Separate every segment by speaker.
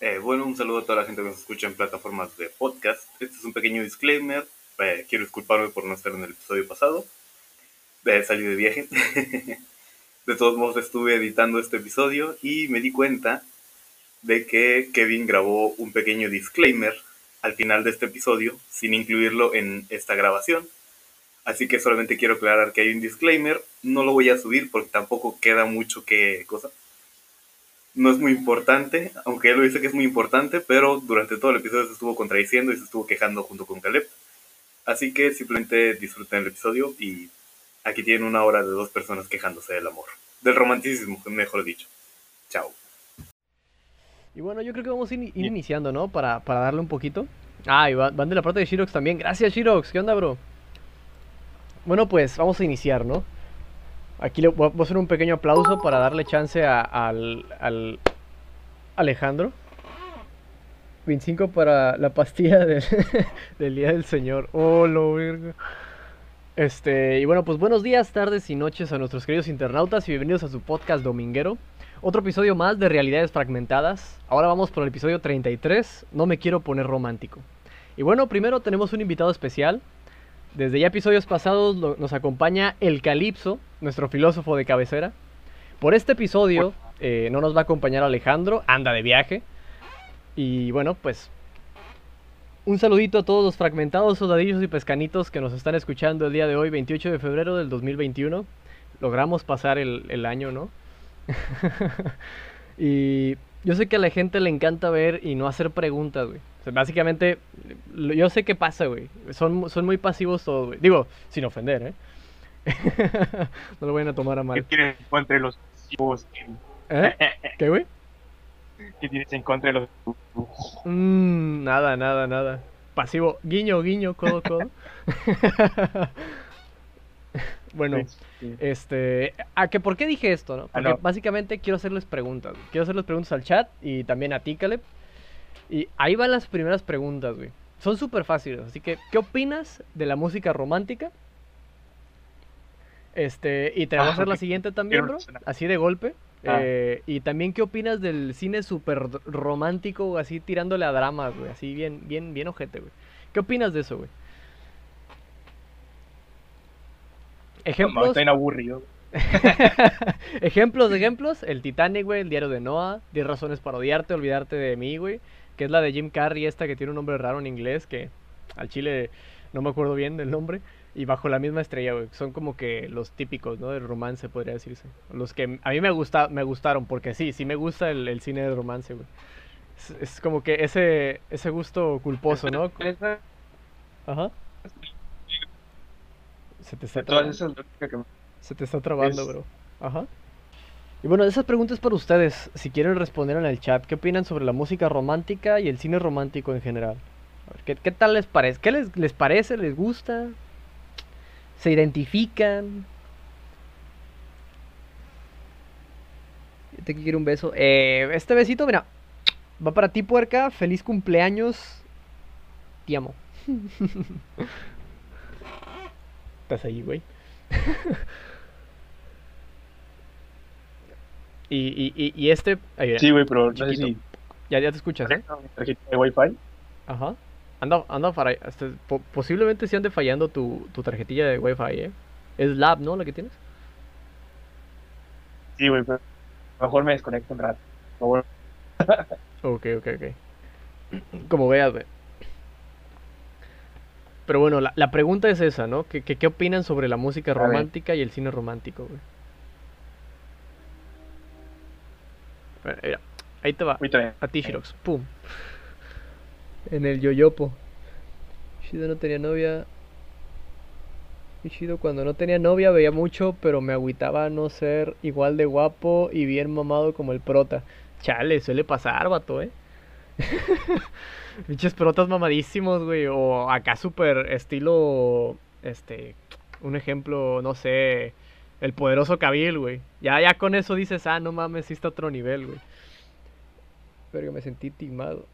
Speaker 1: Eh, bueno, un saludo a toda la gente que nos escucha en plataformas de podcast. Este es un pequeño disclaimer. Eh, quiero disculparme por no estar en el episodio pasado. Eh, salí de viaje. de todos modos, estuve editando este episodio y me di cuenta de que Kevin grabó un pequeño disclaimer al final de este episodio sin incluirlo en esta grabación. Así que solamente quiero aclarar que hay un disclaimer. No lo voy a subir porque tampoco queda mucho que cosa no es muy importante, aunque él lo dice que es muy importante, pero durante todo el episodio se estuvo contradiciendo y se estuvo quejando junto con Caleb. Así que simplemente disfruten el episodio y aquí tienen una hora de dos personas quejándose del amor, del romanticismo, mejor dicho. Chao.
Speaker 2: Y bueno, yo creo que vamos a ir, iniciando, ¿no? Para, para, darle un poquito. Ah, y van de la parte de Shirox también. Gracias, Shirox. ¿Qué onda, bro? Bueno, pues vamos a iniciar, ¿no? Aquí le voy a hacer un pequeño aplauso para darle chance a, al, al, Alejandro. 25 para la pastilla del, Día del Señor. Oh, lo verga. Este, y bueno, pues buenos días, tardes y noches a nuestros queridos internautas y bienvenidos a su podcast dominguero. Otro episodio más de Realidades Fragmentadas. Ahora vamos por el episodio 33, No me quiero poner romántico. Y bueno, primero tenemos un invitado especial, desde ya episodios pasados nos acompaña el Calipso, nuestro filósofo de cabecera. Por este episodio eh, no nos va a acompañar Alejandro, anda de viaje. Y bueno, pues un saludito a todos los fragmentados soldadillos y pescanitos que nos están escuchando el día de hoy, 28 de febrero del 2021. Logramos pasar el, el año, ¿no? y yo sé que a la gente le encanta ver y no hacer preguntas, güey básicamente, yo sé qué pasa, güey. Son, son muy pasivos todos, güey. Digo, sin ofender, ¿eh? no lo vayan a tomar a mal.
Speaker 3: ¿Qué tienes en contra de los
Speaker 2: ¿Eh? ¿Qué, güey?
Speaker 3: ¿Qué tienes en contra de los
Speaker 2: mm, nada, nada, nada. Pasivo, guiño, guiño, codo, codo. bueno, este, ¿a que por qué dije esto, no? Porque básicamente quiero hacerles preguntas. Quiero hacerles preguntas al chat y también a ti, Caleb. Y ahí van las primeras preguntas, güey. Son súper fáciles, así que, ¿qué opinas de la música romántica? Este, y te voy a hacer la siguiente también, bro. Así de golpe. Ah. Eh, y también, ¿qué opinas del cine súper romántico, así tirándole a dramas, güey? Así bien, bien, bien ojete, güey. ¿Qué opinas de eso, güey?
Speaker 3: Ejemplos. No, aburrido.
Speaker 2: ejemplos, ejemplos. El Titanic, güey. El diario de Noah. 10 razones para odiarte, olvidarte de mí, güey que es la de Jim Carrey, esta que tiene un nombre raro en inglés, que al chile no me acuerdo bien del nombre, y bajo la misma estrella, güey. Son como que los típicos, ¿no? Del romance, podría decirse. Los que a mí me, gusta, me gustaron, porque sí, sí me gusta el, cine de romance, güey. Es, como que ese, ese gusto culposo, ¿no? Ajá. Se te está trabando. Se te está trabando, bro. Ajá. Y bueno, esas preguntas para ustedes, si quieren responder en el chat, ¿qué opinan sobre la música romántica y el cine romántico en general? ¿qué, tal les parece? ¿Qué les, les parece? ¿Les gusta? ¿Se identifican? Te quiero un beso. Eh, este besito, mira, va para ti, puerca. Feliz cumpleaños. Te amo. Estás ahí, güey. Y, y, y este.
Speaker 3: sí, güey, pero no sé si...
Speaker 2: ya, ya te escuchas, ¿eh?
Speaker 3: ¿De Wi-Fi?
Speaker 2: Ajá. Anda, anda para, este, posiblemente sí ande fallando tu, tu tarjetilla de Wi-Fi, ¿eh? Es Lab, ¿no? La que tienes.
Speaker 3: Sí, güey, pero mejor me desconecto un rato. Por
Speaker 2: favor. ok, ok, ok. Como veas, güey. Pero bueno, la, la, pregunta es esa, ¿no? ¿Qué, qué, qué opinan sobre la música romántica y el cine romántico, güey? Ahí te va. A ti, Shirox. Pum. En el yoyopo. Shido no tenía novia. Shido cuando no tenía novia veía mucho, pero me agüitaba no ser igual de guapo y bien mamado como el prota. Chale, suele pasar, vato, eh. Pinches protas mamadísimos, güey. O acá super estilo. Este. Un ejemplo, no sé el poderoso Kabil, güey. Ya, ya con eso dices, ah, no mames, sí está otro nivel, güey. Pero yo me sentí timado.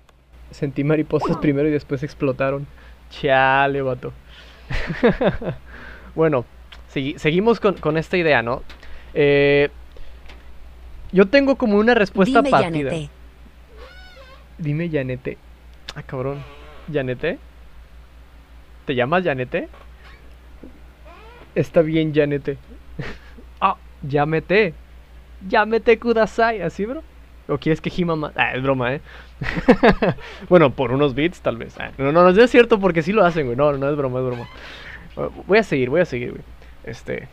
Speaker 2: Sentí mariposas primero y después explotaron. Chale, vato. bueno, seguimos con, esta idea, ¿no? Eh, yo tengo como una respuesta partida. Dime Yanete. Ah, cabrón. ¿Yanete? ¿Te llamas Yanete? Está bien, Yanete. Llámete. Llámete Kudasai. ¿Así, bro? ¿O quieres que Hima más? Ah, es broma, ¿eh? bueno, por unos bits, tal vez. Ah, no, no, no es cierto porque sí lo hacen, güey. No, no es broma, es broma. Uh, Voy a seguir, voy a seguir, güey. Este,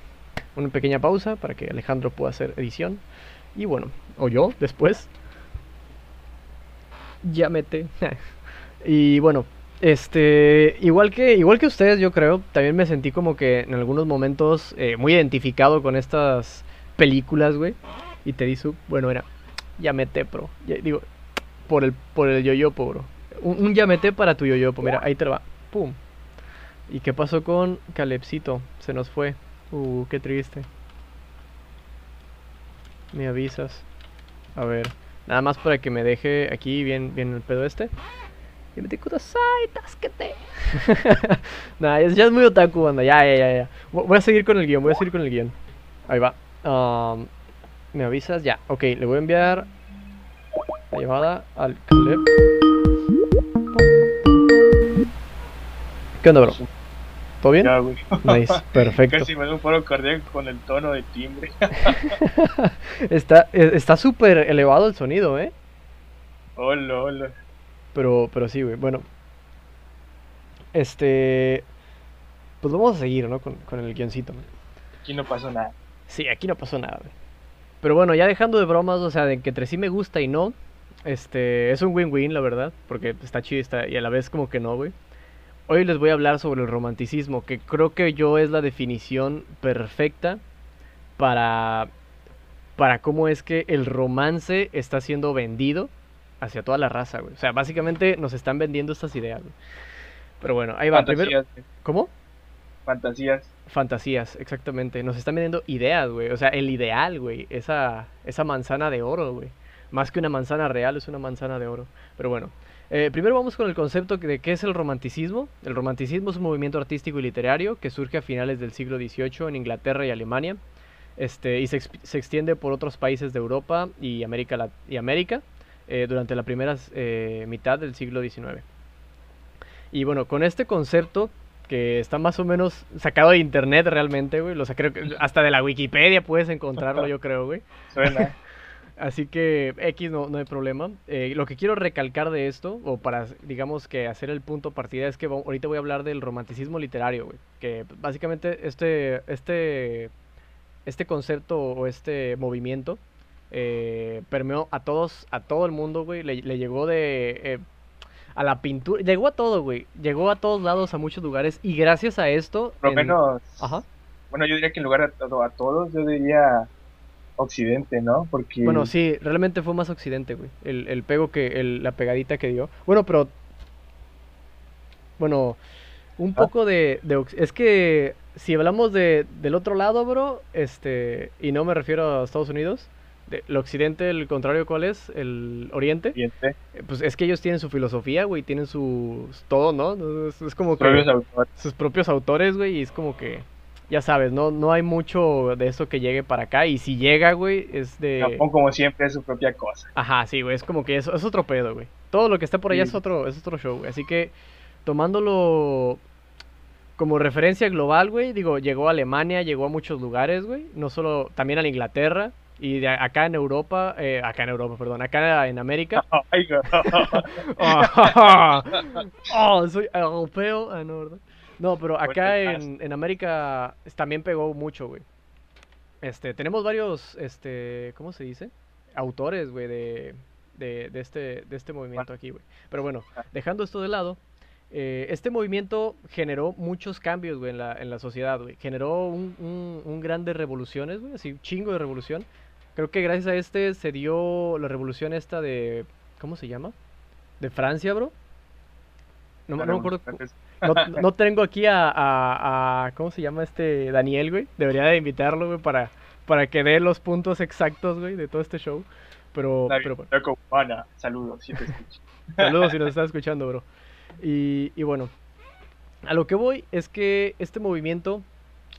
Speaker 2: una pequeña pausa para que Alejandro pueda hacer edición. Y bueno, o yo después. Llámete. y bueno, este, igual que, igual que ustedes, yo creo, también me sentí como que en algunos momentos eh, muy identificado con estas películas, güey. Y te dice, bueno, era, llámete, pro. Ya- digo, por el, por el yoyopo, bro. Un, un llámete para tu yoyopo, mira, ahí te lo va. Pum. ¿Y qué pasó con Calepsito? Se nos fue. Uh, qué triste. Me avisas. A ver, nada más para que me deje aquí bien, bien el pedo este. Y me te kudasai, tásquete. Nah, ya, ya es muy otaku, banda. Ya, ya, ya, ya. Vo- Voy a seguir con el guion, voy a seguir con el guion. Ahí va. Am, ¿Me avisas? Ya. Ok, le voy a enviar la llamada al Caleb. ¿Qué onda, bro? ¿Todo bien?
Speaker 3: Ya, güey.
Speaker 2: Nice, perfecto.
Speaker 3: Casi me da un paro cardíaco con el tono de timbre.
Speaker 2: Está eh, está súper elevado el sonido, ¿eh?
Speaker 3: Hola, hola.
Speaker 2: Pero, pero sí, güey. Bueno. Este... Pues vamos a seguir, ¿no? Con, con el guioncito. ¿no?
Speaker 3: Aquí no pasó nada.
Speaker 2: Sí, aquí no pasó nada, güey. Pero bueno, ya dejando de bromas, o sea, de que entre sí me gusta y no, este, es un win-win, la verdad, porque está chido está, y a la vez como que no, güey. Hoy les voy a hablar sobre el romanticismo, que creo que yo es la definición perfecta para, para cómo es que el romance está siendo vendido hacia toda la raza, güey. O sea, básicamente nos están vendiendo estas ideas, güey. Pero bueno, ahí va.
Speaker 3: Fantasías.
Speaker 2: ¿Cómo?
Speaker 3: fantasías.
Speaker 2: Fantasías, exactamente. Nos están vendiendo ideas, güey. O sea, el ideal, güey. Esa, esa manzana de oro, güey. Más que una manzana real, es una manzana de oro. Pero bueno, eh, primero vamos con el concepto de qué es el romanticismo. El romanticismo es un movimiento artístico y literario que surge a finales del siglo XVIII en Inglaterra y Alemania. Este, y se, se extiende por otros países de Europa y América, y América eh, durante la primera eh, mitad del siglo XIX. Y bueno, con este concepto que está más o menos sacado de internet realmente, güey. Lo saqué, hasta de la Wikipedia puedes encontrarlo, yo creo, güey.
Speaker 3: Suena.
Speaker 2: Así que X no, no hay problema. Eh, lo que quiero recalcar de esto, o para, digamos que hacer el punto partida, es que ahorita voy a hablar del romanticismo literario, güey. Que básicamente este, este, este concepto o este movimiento eh, permeó a todos, a todo el mundo, güey. Le, le llegó de... eh, a la pintura, llegó a todo, güey. Llegó a todos lados, a muchos lugares. Y gracias a esto...
Speaker 3: Por lo
Speaker 2: en-
Speaker 3: menos.
Speaker 2: Ajá.
Speaker 3: Bueno, yo diría que en lugar de todo, a todos, yo diría Occidente, ¿no? Porque.
Speaker 2: Bueno, sí, realmente fue más Occidente, güey. El, el pego que, el- la pegadita que dio. Bueno, pero. Bueno, un
Speaker 3: Ah.
Speaker 2: poco de, de Es que si hablamos de, del otro lado, bro, este. Y no me refiero a Estados Unidos. El Occidente, el contrario, ¿cuál es? El Oriente.
Speaker 3: Occidente,
Speaker 2: eh, Pues es que ellos tienen su filosofía, güey. Tienen su. todo, ¿no? Es, es como que
Speaker 3: propios autores.
Speaker 2: sus propios autores, güey, y es como que, ya sabes, no, no hay mucho de eso que llegue para acá, y si llega, güey, es de...
Speaker 3: Japón, como siempre, es su propia cosa.
Speaker 2: Ajá, sí, güey, es como que es, es otro pedo, güey. Todo lo que está por allá
Speaker 3: Sí.
Speaker 2: es otro, es otro show, güey. Así que, tomándolo como referencia global, güey, digo, llegó a Alemania, llegó a muchos lugares, güey, no solo, también a la Inglaterra, y de acá en Europa, eh, acá en Europa, perdón, acá en América.
Speaker 3: No.
Speaker 2: oh, soy europeo. Ah, no, ¿verdad? No, pero acá en, en América también pegó mucho, güey. Este, tenemos varios, este, ¿cómo se dice? Autores, güey, de, de, de este, de este movimiento aquí, güey. Pero bueno, dejando esto de lado, eh, este movimiento generó muchos cambios, güey, en la, en la sociedad, güey. Generó un, un, un gran de revoluciones, güey, así, un chingo de revolución. Creo que gracias a este se dio la revolución esta de, ¿cómo se llama? De Francia, bro. No, no me acuerdo. No, no tengo aquí a, a- a- ¿Cómo se llama este Daniel, güey? Debería de invitarlo, güey, para, para que dé los puntos exactos, güey, de todo este show. Pero, pero bueno,
Speaker 3: Loco, Juana, saludos, si te escucho.
Speaker 2: saludos si nos estás escuchando, bro. Y, y bueno, a lo que voy es que este movimiento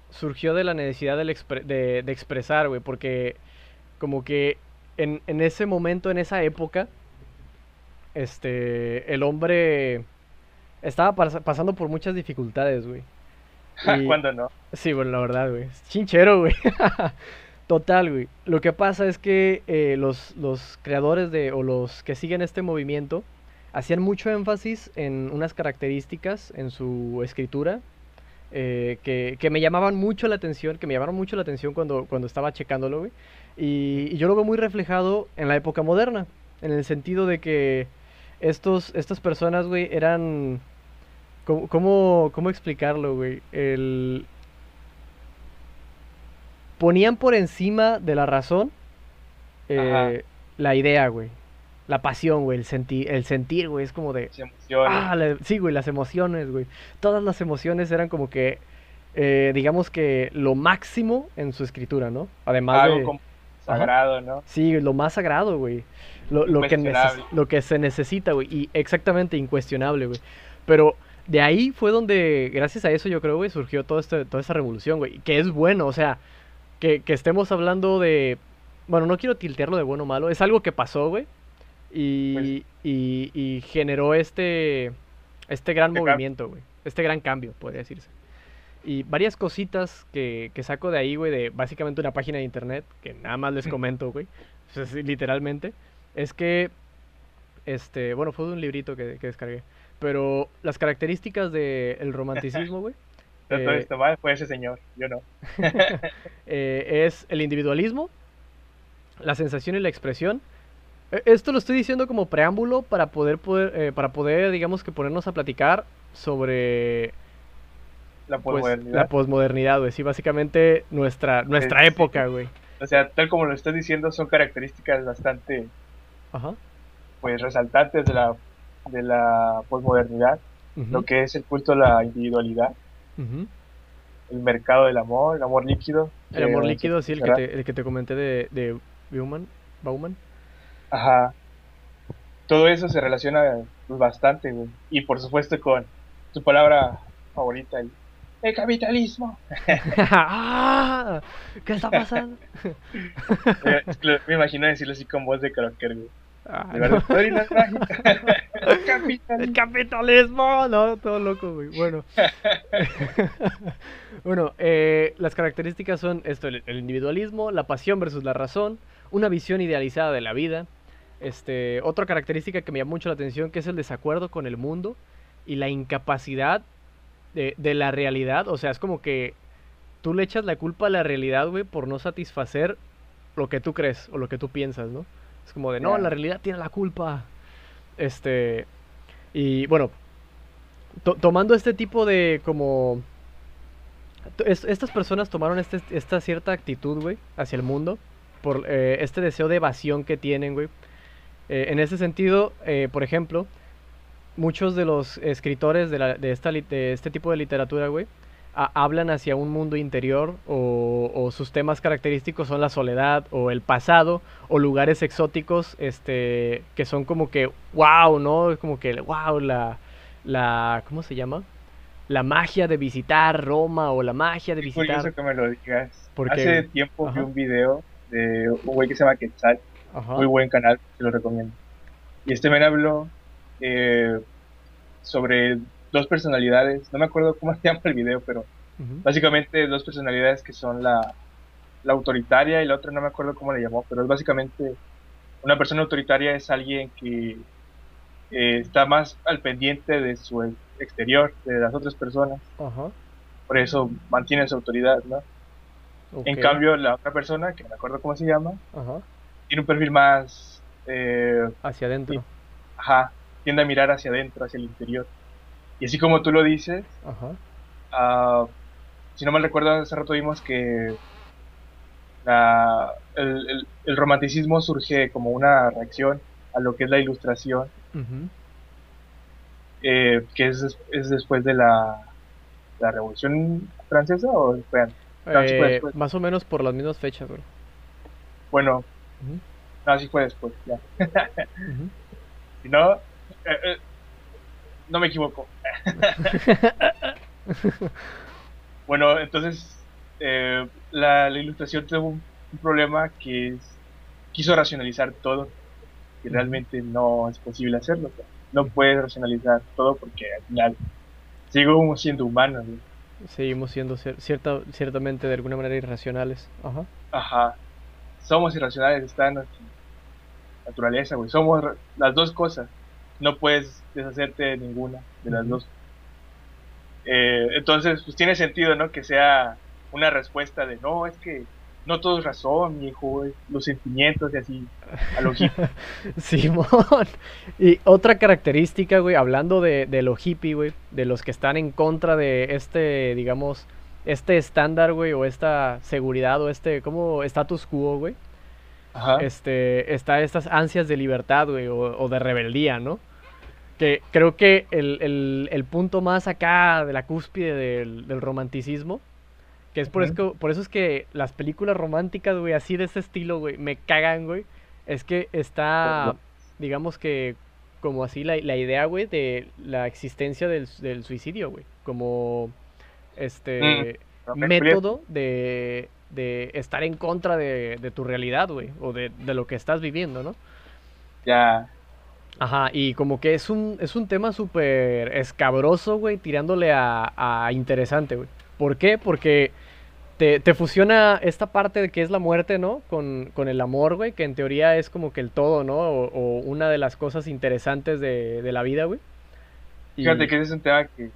Speaker 2: surgió de la necesidad expre- de, de expresar, güey, porque como que en, en ese momento, en esa época, este, el hombre estaba pas- pasando por muchas dificultades, güey. Y-
Speaker 3: ¿Cuándo no?
Speaker 2: Sí, bueno, la verdad, güey. Es Chinchero, güey. Total, güey. Lo que pasa es que eh, los, los creadores de, o los que siguen este movimiento, hacían mucho énfasis en unas características en su escritura eh, que, que me llamaban mucho la atención, que me llamaron mucho la atención cuando, cuando estaba checándolo, güey. Y, y yo lo veo muy reflejado en la época moderna, en el sentido de que estos, estas personas, güey, eran... ¿Cómo, cómo, cómo explicarlo, güey? El... Ponían por encima de la razón eh, la idea, güey. La pasión, güey, el, senti- el sentir, güey, es como de... Ah, la- sí, güey, las emociones, güey. Todas las emociones eran como que, eh, digamos que lo máximo en su escritura, ¿no? Además
Speaker 3: algo
Speaker 2: de...
Speaker 3: como sagrado, ¿no?
Speaker 2: Sí, lo más sagrado, güey. Lo, lo que neces-
Speaker 3: Incuestionable.
Speaker 2: lo que se necesita, güey. Y exactamente, incuestionable, güey. Pero de ahí fue donde, gracias a eso, yo creo, güey, surgió todo este, toda esta revolución, güey. Que es bueno, o sea, que, que estemos hablando de... Bueno, no quiero tiltearlo de bueno o malo. Es algo que pasó, güey. Y,
Speaker 3: Pues
Speaker 2: y, y generó este, este gran
Speaker 3: Este
Speaker 2: movimiento, güey. Este gran cambio, podría decirse. Y varias cositas que, que saco de ahí, güey, de básicamente una página de internet, que nada más les comento, güey, sí, literalmente, es que, este, bueno, fue de un librito que, que descargué, pero las características del romanticismo, güey, eh,
Speaker 3: fue ese señor, yo no.
Speaker 2: eh, es el individualismo, la sensación y la expresión. E- Esto lo estoy diciendo como preámbulo para poder, poder eh, para poder, digamos que ponernos a platicar sobre
Speaker 3: La
Speaker 2: pues,
Speaker 3: posmodernidad.
Speaker 2: la posmodernidad, güey. Sí, básicamente nuestra, nuestra época, güey.
Speaker 3: O sea, tal como lo estás diciendo, son características bastante
Speaker 2: Ajá.
Speaker 3: pues resaltantes de la de la posmodernidad, lo que es el culto a la individualidad, el mercado del amor, el amor líquido.
Speaker 2: El amor
Speaker 3: que-
Speaker 2: líquido, sí, el que te, el que te comenté de, de Bauman. Bauman.
Speaker 3: Ajá. Todo eso se relaciona pues, bastante, güey. Y por supuesto con tu palabra favorita, el, el capitalismo.
Speaker 2: ¡Ah! ¿Qué está pasando?
Speaker 3: Me imagino decirlo así con voz de crocker, güey.
Speaker 2: Ah, no.
Speaker 3: El capitalismo,
Speaker 2: no, todo loco, güey. Bueno, bueno, eh, las características son esto: el, el individualismo, la pasión versus la razón, una visión idealizada de la vida. Este, otra característica que me llama mucho la atención que es el desacuerdo con el mundo y la incapacidad de, de la realidad. O sea, es como que tú le echas la culpa a la realidad, güey, por no satisfacer lo que tú crees o lo que tú piensas, ¿no? Es como de, no, la realidad tiene la culpa. Este, y bueno, to- tomando este tipo de como... es- estas personas tomaron este- esta cierta actitud, güey, hacia el mundo, por eh, este deseo de evasión que tienen, güey. Eh, en ese sentido, eh, por ejemplo, muchos de los escritores de, la- de esta, de este tipo de literatura, güey, a- hablan hacia un mundo interior o, o sus temas característicos son la soledad o el pasado o lugares exóticos este que son como que wow, ¿no? Es como que wow, la la ¿cómo se llama? La magia de visitar Roma o la magia de
Speaker 3: Es
Speaker 2: visitar
Speaker 3: curioso que me lo digas.
Speaker 2: Porque-
Speaker 3: Hace tiempo vi un video de un güey que se llama Quetzal,
Speaker 2: Ajá.
Speaker 3: muy buen canal, te lo recomiendo. Y este men habló eh, sobre dos personalidades, no me acuerdo cómo se llama el video, pero básicamente dos personalidades que son la, la autoritaria y la otra no me acuerdo cómo le llamó, pero es básicamente una persona autoritaria es alguien que eh, está más al pendiente de su exterior, de las otras personas, por eso mantiene su autoridad, ¿no? En cambio, la otra persona, que no me acuerdo cómo se llama, tiene un perfil más, eh,
Speaker 2: hacia adentro.
Speaker 3: ajá, tiende a mirar hacia adentro, hacia el interior. Y así como tú lo dices,
Speaker 2: Ajá.
Speaker 3: ah, si no mal recuerdo, hace rato vimos que la- el, el- el romanticismo surge como una reacción a lo que es la ilustración, eh, que es, es después de la, la Revolución Francesa o fue antes? Fue
Speaker 2: Eh,
Speaker 3: después.
Speaker 2: más o menos por las mismas fechas, bro.
Speaker 3: Bueno, no, sí fue después, ya. Si no, eh, eh, no me equivoco. bueno, entonces eh, la, la ilustración tuvo un, un problema que es, quiso racionalizar todo y realmente no es posible hacerlo. No puedes racionalizar todo porque al final seguimos siendo humanos.
Speaker 2: Seguimos siendo cierta, ciertamente de alguna manera irracionales. Ajá.
Speaker 3: Ajá. Somos irracionales, está en nuestra naturaleza, güey. Somos las dos cosas. No puedes deshacerte de ninguna de las dos. Eh, entonces, pues tiene sentido, ¿no? Que sea una respuesta de, no, es que no todo es razón, mi hijo, los sentimientos y así, a lo hippie.
Speaker 2: Simón. Y otra característica, güey, hablando de, de lo hippie, güey, de los que están en contra de este, digamos, este estándar, güey, o esta seguridad, o este, como status quo, güey. Ajá. Este, está estas ansias de libertad, güey, o, de rebeldía, ¿no? Que creo que el, el, punto más acá de la cúspide del, del romanticismo que es por, eso, por eso es que las películas románticas, güey, así de ese estilo, güey, me cagan, güey. Es que está, digamos que, como así la, la idea, güey, de la existencia del, del suicidio, güey. Como, este, mm, método de, de estar en contra de, de tu realidad, güey. O de, de lo que estás viviendo, ¿no?
Speaker 3: Ya.
Speaker 2: Ajá, y como que es un, es un tema súper escabroso, güey, tirándole a, a interesante, güey. ¿Por qué? Porque te, fusiona esta parte de que es la muerte, ¿no? Con, el amor, güey, que en teoría es como que el todo, ¿no? O, una de las cosas interesantes de, la vida, güey.
Speaker 3: Fíjate que ese es un tema que,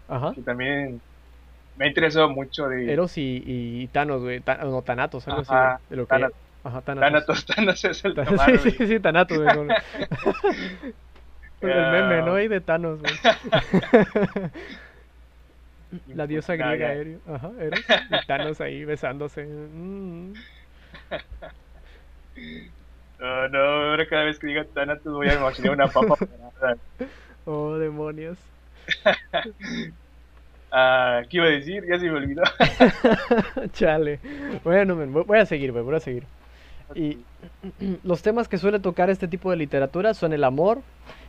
Speaker 3: también me ha interesado mucho de...
Speaker 2: Eros y, y Thanos, güey. no, Thanatos, algo así. De lo que...
Speaker 3: Ajá, Thanatos. Thanatos, es el
Speaker 2: tomar, Sí, sí, sí, Thanatos, güey. el meme, ¿no? Y de Thanos, güey. La diosa griega aéreo. Ajá, Eros. Y Thanos ahí besándose. Mm.
Speaker 3: No, no, ahora cada vez que diga Thanatos voy a imaginar una papa
Speaker 2: Oh, demonios.
Speaker 3: ah, ¿Qué iba a decir? Ya se me olvidó.
Speaker 2: Chale. Bueno, voy a seguir, voy a seguir. Y los temas que suele tocar este tipo de literatura son el amor,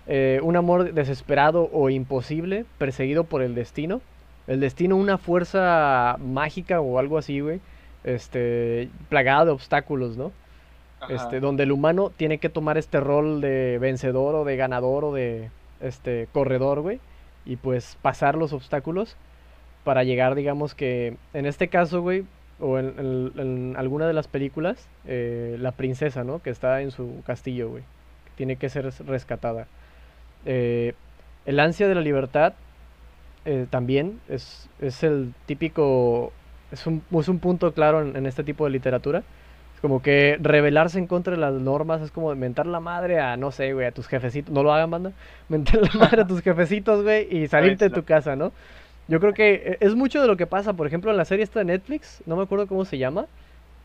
Speaker 2: eh, un amor desesperado o imposible, perseguido por el destino, el destino una fuerza mágica o algo así, güey, este, plagada de obstáculos, ¿no? Este, donde el humano tiene que tomar este rol de vencedor o de ganador o de este corredor, güey, y pues pasar los obstáculos para llegar, digamos que, en este caso, güey, o en, alguna de las películas, eh, la princesa, ¿no? Que está en su castillo, güey, tiene que ser rescatada. Eh, el ansia de la libertad eh, también es, es, el típico, es un, es un punto claro en, este tipo de literatura. Es como que rebelarse en contra de las normas es como mentar la madre a, no sé, güey, a tus jefecitos, no lo hagan, banda, mentar la madre a tus jefecitos, güey, y salirte de tu casa, ¿no? Yo creo que eh, es mucho de lo que pasa, por ejemplo, en la serie esta de Netflix, no me acuerdo cómo se llama,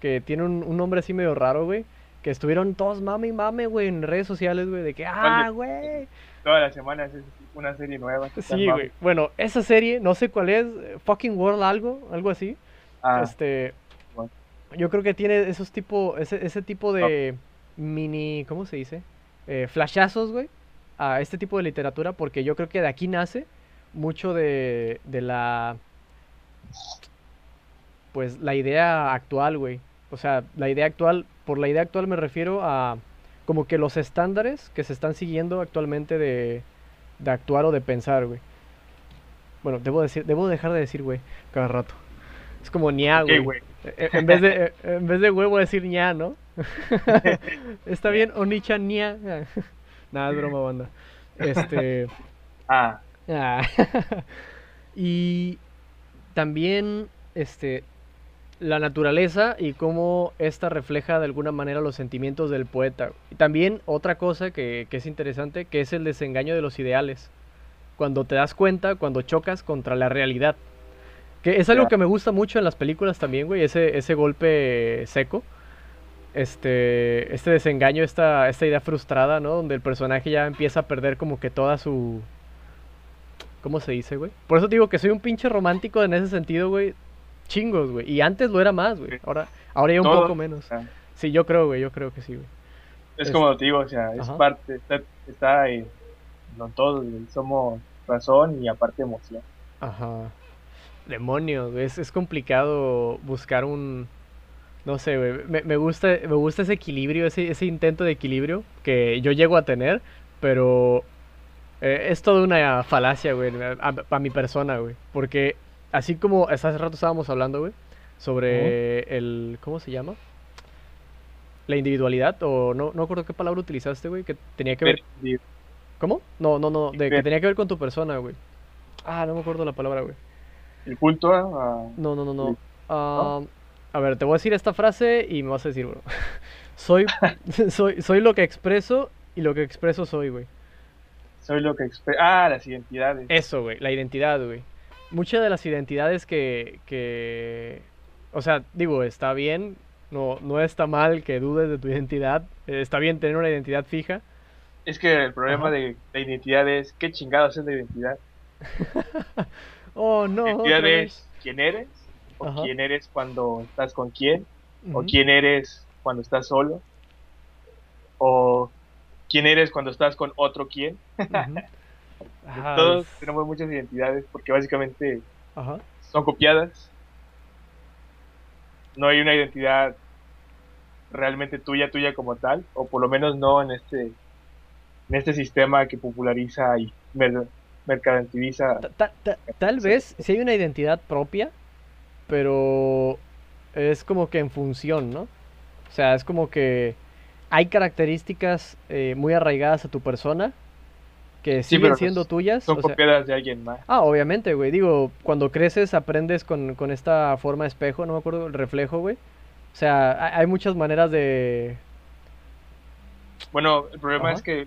Speaker 2: que tiene un, un nombre así medio raro, güey, que estuvieron todos mame y mame, güey, en redes sociales, güey, de que, ah, güey.
Speaker 3: Todas las semanas es una serie nueva.
Speaker 2: Sí, güey. Bueno, esa serie, no sé cuál es, Fucking World algo, algo así. Ah, este, yo creo que tiene esos tipo, ese, ese tipo de mini, ¿cómo se dice? Eh, flashazos, güey, a este tipo de literatura, porque yo creo que de aquí nace mucho de, de la, pues, la idea actual, güey. O sea, la idea actual, por la idea actual me refiero a como que los estándares que se están siguiendo actualmente de, de actuar o de pensar, güey. Bueno, debo decir, debo dejar de decir, güey, cada rato. Es como ña, güey. E, en, vez de, e, en vez de huevo decir ña, ¿no? Está bien, Onicha ña. Nada, es broma, banda. Este.
Speaker 3: Ah.
Speaker 2: ah. y también, este, la naturaleza y cómo esta refleja de alguna manera los sentimientos del poeta. Y también otra cosa que, es interesante, que es el desengaño de los ideales. Cuando te das cuenta, cuando chocas contra la realidad. Que es algo que me gusta mucho en las películas también, güey, ese, ese golpe seco. Este, este desengaño, esta, esta idea frustrada, ¿no? Donde el personaje ya empieza a perder como que toda su... ¿Cómo se dice, güey? Por eso digo que soy un pinche romántico en ese sentido, güey chingos, güey. Y antes lo era más, güey. Ahora, ahora ya un poco menos. Sí, yo creo, güey. Yo creo que sí, güey.
Speaker 3: Es, como te digo, o sea, es parte, está, está en todos, güey. Somos razón y aparte emoción.
Speaker 2: Ajá. Demonios, es, es complicado buscar un, No sé, güey. Me, me gusta, me gusta ese equilibrio, ese, ese intento de equilibrio que yo llego a tener, pero eh, es toda una falacia, güey, para mi persona, güey. Porque así como hace rato estábamos hablando, güey, sobre el... ¿Cómo se llama? La individualidad, o no, no acuerdo qué palabra utilizaste, güey, que tenía que ver... ¿Cómo? No, no, no, de que tenía que ver con tu persona, güey. Ah, no me acuerdo la palabra, güey.
Speaker 3: ¿El culto a...?
Speaker 2: No, no, no, no. Ah, a ver, te voy a decir esta frase y me vas a decir, bro. soy, soy, soy lo que expreso y lo que expreso soy, güey.
Speaker 3: Soy lo que expreso... Ah, las identidades.
Speaker 2: Eso, güey, la identidad, güey. Muchas de las identidades que, que... O sea, digo, está bien, no, no está mal que dudes de tu identidad, está bien tener una identidad fija,
Speaker 3: es que el problema de la identidad es qué chingados es la identidad.
Speaker 2: oh, no.
Speaker 3: identidad es quién eres, o quién eres cuando estás con quién, o quién eres cuando estás solo, o quién eres cuando estás con otro quién. Todos tenemos muchas identidades porque básicamente son copiadas. No hay una identidad realmente tuya, tuya como tal, o por lo menos no en este en este sistema que populariza y mercantiliza.
Speaker 2: tal vez si hay una identidad propia, pero es como que en función, ¿no? O sea, es como que hay características eh, muy arraigadas a tu persona que siguen siendo tuyas.
Speaker 3: Son copiadas de alguien más.
Speaker 2: Ah, obviamente, güey. Digo, cuando creces aprendes con, con esta forma de espejo, no me acuerdo, el reflejo, güey. O sea, hay, muchas maneras de...
Speaker 3: Bueno, el problema es que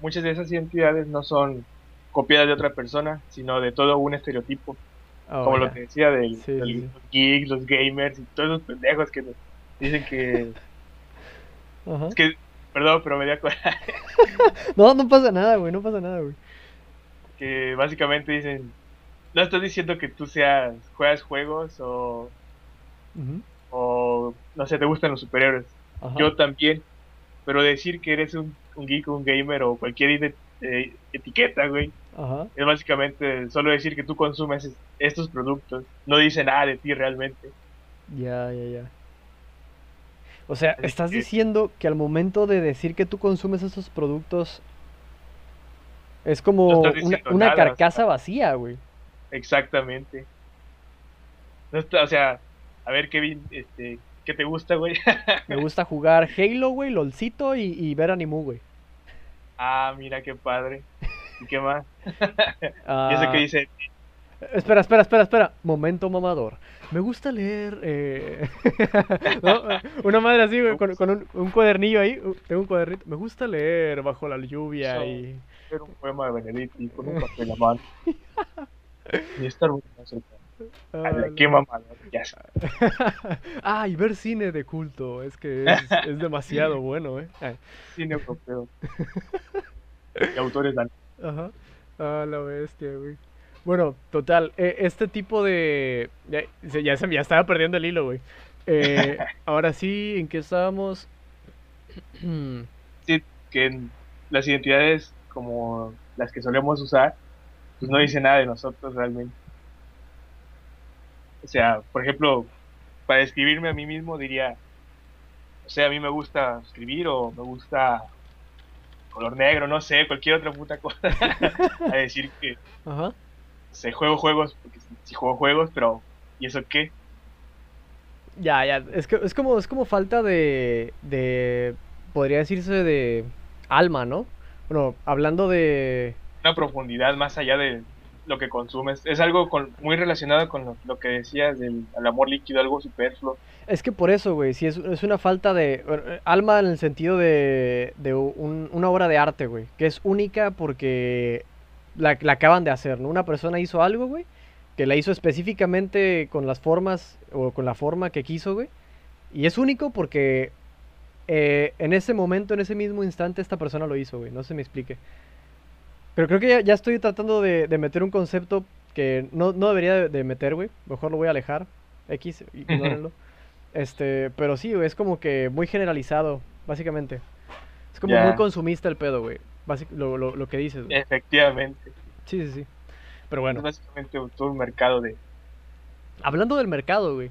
Speaker 3: muchas de esas identidades no son copiadas de otra persona, sino de todo un estereotipo. Oh, como lo que decía de los geeks, los gamers y todos los pendejos que dicen que... Es que, perdón, pero me di cuenta.
Speaker 2: no, no pasa nada, güey, no pasa nada, güey.
Speaker 3: Que básicamente dicen, no estás diciendo que tú seas, juegas juegos o... O, no sé, te gustan los superhéroes. Yo también. Pero decir que eres un un geek, un gamer o cualquier eh, etiqueta, güey. Es básicamente solo decir que tú consumes estos productos. No dice nada de ti realmente.
Speaker 2: Ya, ya, ya. O sea, estás diciendo que al momento de decir que tú consumes esos productos es como una, carcasa vacía, güey.
Speaker 3: Exactamente. o sea, a ver, Kevin, este, ¿qué te gusta, güey?
Speaker 2: Me gusta jugar Halo, güey, LOLcito y, y ver Animu, güey.
Speaker 3: Ah, mira qué padre. ¿Y qué más? ¿Y eso que dice?
Speaker 2: Espera, espera, espera, espera. Momento mamador. Me gusta leer. Eh... Una madre así, güey, con, un, cuadernillo ahí. Uh, tengo un cuadernito. Me gusta leer bajo la lluvia y.
Speaker 3: Leer un poema de Benedetti con un papel la mano. y estar muy qué mamada.
Speaker 2: ah, y ver cine de culto. Es que es, es demasiado bueno, ¿eh?
Speaker 3: Cine europeo. y autores dan.
Speaker 2: Ajá. Ah, la bestia, güey. Bueno, total. Eh, este tipo de. Ya, ya, se, ya estaba perdiendo el hilo, güey. Eh, ahora sí, ¿en qué estábamos?
Speaker 3: sí, que las identidades como las que solemos usar, pues no dice nada de nosotros realmente. O sea, por ejemplo, para describirme a mí mismo diría, o sea, a mí me gusta escribir o me gusta color negro, no sé, cualquier otra puta cosa. a decir que Ajá. Se juego juegos, porque sí juego juegos, pero ¿y eso qué?
Speaker 2: Ya, ya, es que es como es como falta de de podría decirse de alma, ¿no? Bueno, hablando de
Speaker 3: una profundidad más allá de lo que consumes. Es algo con, muy relacionado con lo, que decías del amor líquido, algo superfluo.
Speaker 2: Es que por eso, güey, si es, es, una falta de eh, alma en el sentido de, de una obra de arte, güey, que es única porque la, la, acaban de hacer, ¿no? Una persona hizo algo, güey, que la hizo específicamente con las formas o con la forma que quiso, güey, y es único porque eh, en ese momento, en ese mismo instante, esta persona lo hizo, güey, no se me explique. Pero creo que ya, estoy tratando de, meter un concepto que no, debería de, meter, güey. Mejor lo voy a alejar. X, ignórenlo. este, pero sí, güey, es como que muy generalizado, básicamente. Es como muy consumista el pedo, güey. Lo, lo, que dices.
Speaker 3: Efectivamente.
Speaker 2: Sí, sí, sí. Pero bueno.
Speaker 3: Es básicamente todo un mercado de...
Speaker 2: Hablando del mercado, güey.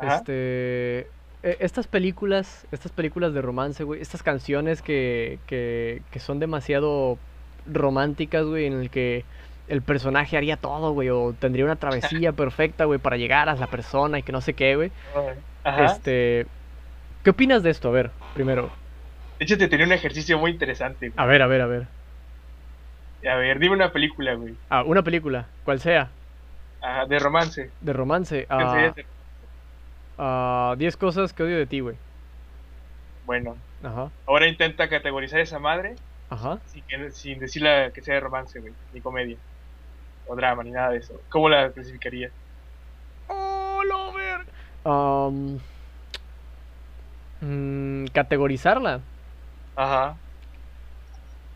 Speaker 2: Este... eh, estas películas, estas películas de romance, güey, estas canciones que, que, que son demasiado románticas, güey, en el que el personaje haría todo, güey, o tendría una travesía perfecta, güey, para llegar a la persona y que no sé qué, güey.
Speaker 3: Ajá.
Speaker 2: Este, ¿qué opinas de esto? A ver, primero.
Speaker 3: De hecho, te tenía un ejercicio muy interesante. güey.
Speaker 2: A ver, a ver, a ver.
Speaker 3: A ver, dime una película, güey.
Speaker 2: Ah, una película, cual sea,
Speaker 3: Ajá, de romance.
Speaker 2: de romance.
Speaker 3: ¿Qué
Speaker 2: Ah,
Speaker 3: sería ese?
Speaker 2: ah, 10 cosas que odio de ti, güey.
Speaker 3: Bueno,
Speaker 2: Ajá,
Speaker 3: ahora intenta categorizar esa madre
Speaker 2: ajá.
Speaker 3: sin, que, sin decirla que sea de romance, güey, ni comedia, o drama, ni nada de eso. ¿Cómo la clasificarías?
Speaker 2: ¡Oh, lo ver! Um, mm, categorizarla.
Speaker 3: Ajá.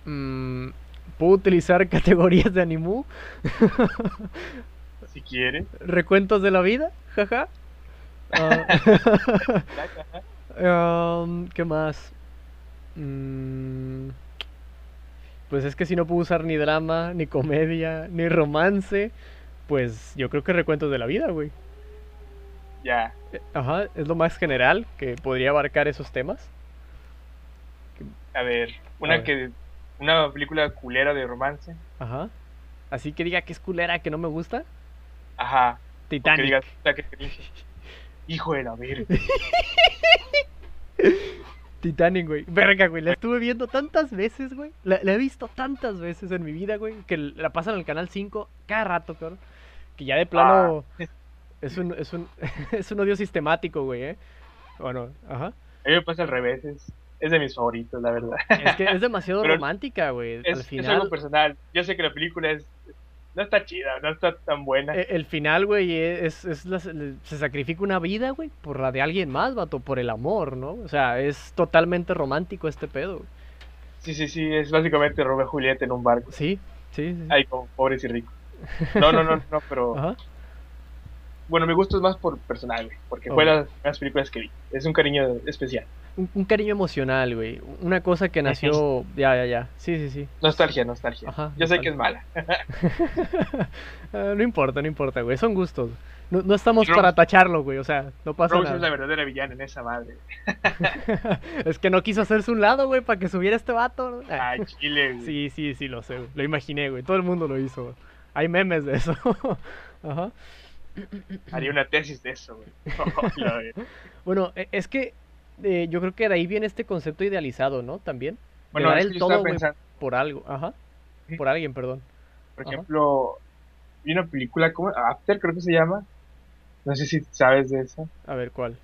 Speaker 2: Mm, ¿Puedo utilizar categorías de animu?
Speaker 3: Si quieres.
Speaker 2: ¿Recuentos de la vida? Jaja. Ah, um, ¿Qué más? Mm, pues es que si no puedo usar ni drama, ni comedia, ni romance, pues yo creo que recuentos de la vida, güey.
Speaker 3: Ya.
Speaker 2: Eh, Ajá, es lo más general que podría abarcar esos temas.
Speaker 3: A ver, una
Speaker 2: A ver.
Speaker 3: que una película culera de romance.
Speaker 2: Ajá. Así que diga que es culera, que no me gusta.
Speaker 3: Ajá.
Speaker 2: Titanic.
Speaker 3: digas, "Puta, qué cringe". Hijo de la verga.
Speaker 2: Titanic, güey. Verga, güey. La estuve viendo tantas veces, güey. La, la he visto tantas veces en mi vida, güey. Que la pasan en el canal 5 cada rato, cabrón. Que ya de plano es un, es un, es un odio sistemático, güey, ¿eh? Bueno, ajá.
Speaker 3: A mí me pasa al revés. Es, es de mis favoritos, la verdad.
Speaker 2: Es que es demasiado
Speaker 3: Pero
Speaker 2: romántica, güey. Al
Speaker 3: Es, es algo personal. Yo sé que la película es no está chida, no está tan buena.
Speaker 2: e- El final, güey, es, es la- se sacrifica una vida, güey, por la de alguien más, vato, por el amor, ¿no? O sea, es totalmente romántico este pedo.
Speaker 3: Sí, sí, sí, es básicamente Romeo y Julieta en un barco.
Speaker 2: Sí, sí, sí.
Speaker 3: Ay, como pobres y ricos. No, no, no, no, pero
Speaker 2: Ajá.
Speaker 3: bueno, mi gusto es más por personal, güey, porque fue
Speaker 2: Ok.
Speaker 3: las primeras películas que vi. Es un cariño especial.
Speaker 2: Un, un cariño emocional, güey. Una cosa que nació. Ya, ya, ya. Sí, sí, sí.
Speaker 3: Nostalgia, nostalgia.
Speaker 2: Ajá,
Speaker 3: Yo sé que es mala.
Speaker 2: Ah, no importa, no importa, güey. Son gustos. No, no estamos
Speaker 3: Rose-
Speaker 2: para tacharlo, güey. O sea, no pasa
Speaker 3: Rose es la
Speaker 2: nada.
Speaker 3: verdadera villana en esa madre.
Speaker 2: es que no quiso hacerse un lado, güey, para que subiera este vato. ¿no? Ah,
Speaker 3: Ay, chile, güey.
Speaker 2: Sí, sí, sí, lo sé. güey. Lo imaginé, güey. Todo el mundo lo hizo. güey. Hay memes de eso. Ajá.
Speaker 3: Haría una tesis de eso, güey.
Speaker 2: Bueno, e- es que eh, yo creo que de ahí viene este concepto idealizado, ¿no? También.
Speaker 3: Bueno, es
Speaker 2: el
Speaker 3: que
Speaker 2: todo, por algo. Ajá.
Speaker 3: Sí.
Speaker 2: Por alguien, perdón.
Speaker 3: por
Speaker 2: Ajá.
Speaker 3: ejemplo, vi una película, ¿cómo? After, creo que se llama. No sé si sabes de eso.
Speaker 2: A ver, ¿cuál?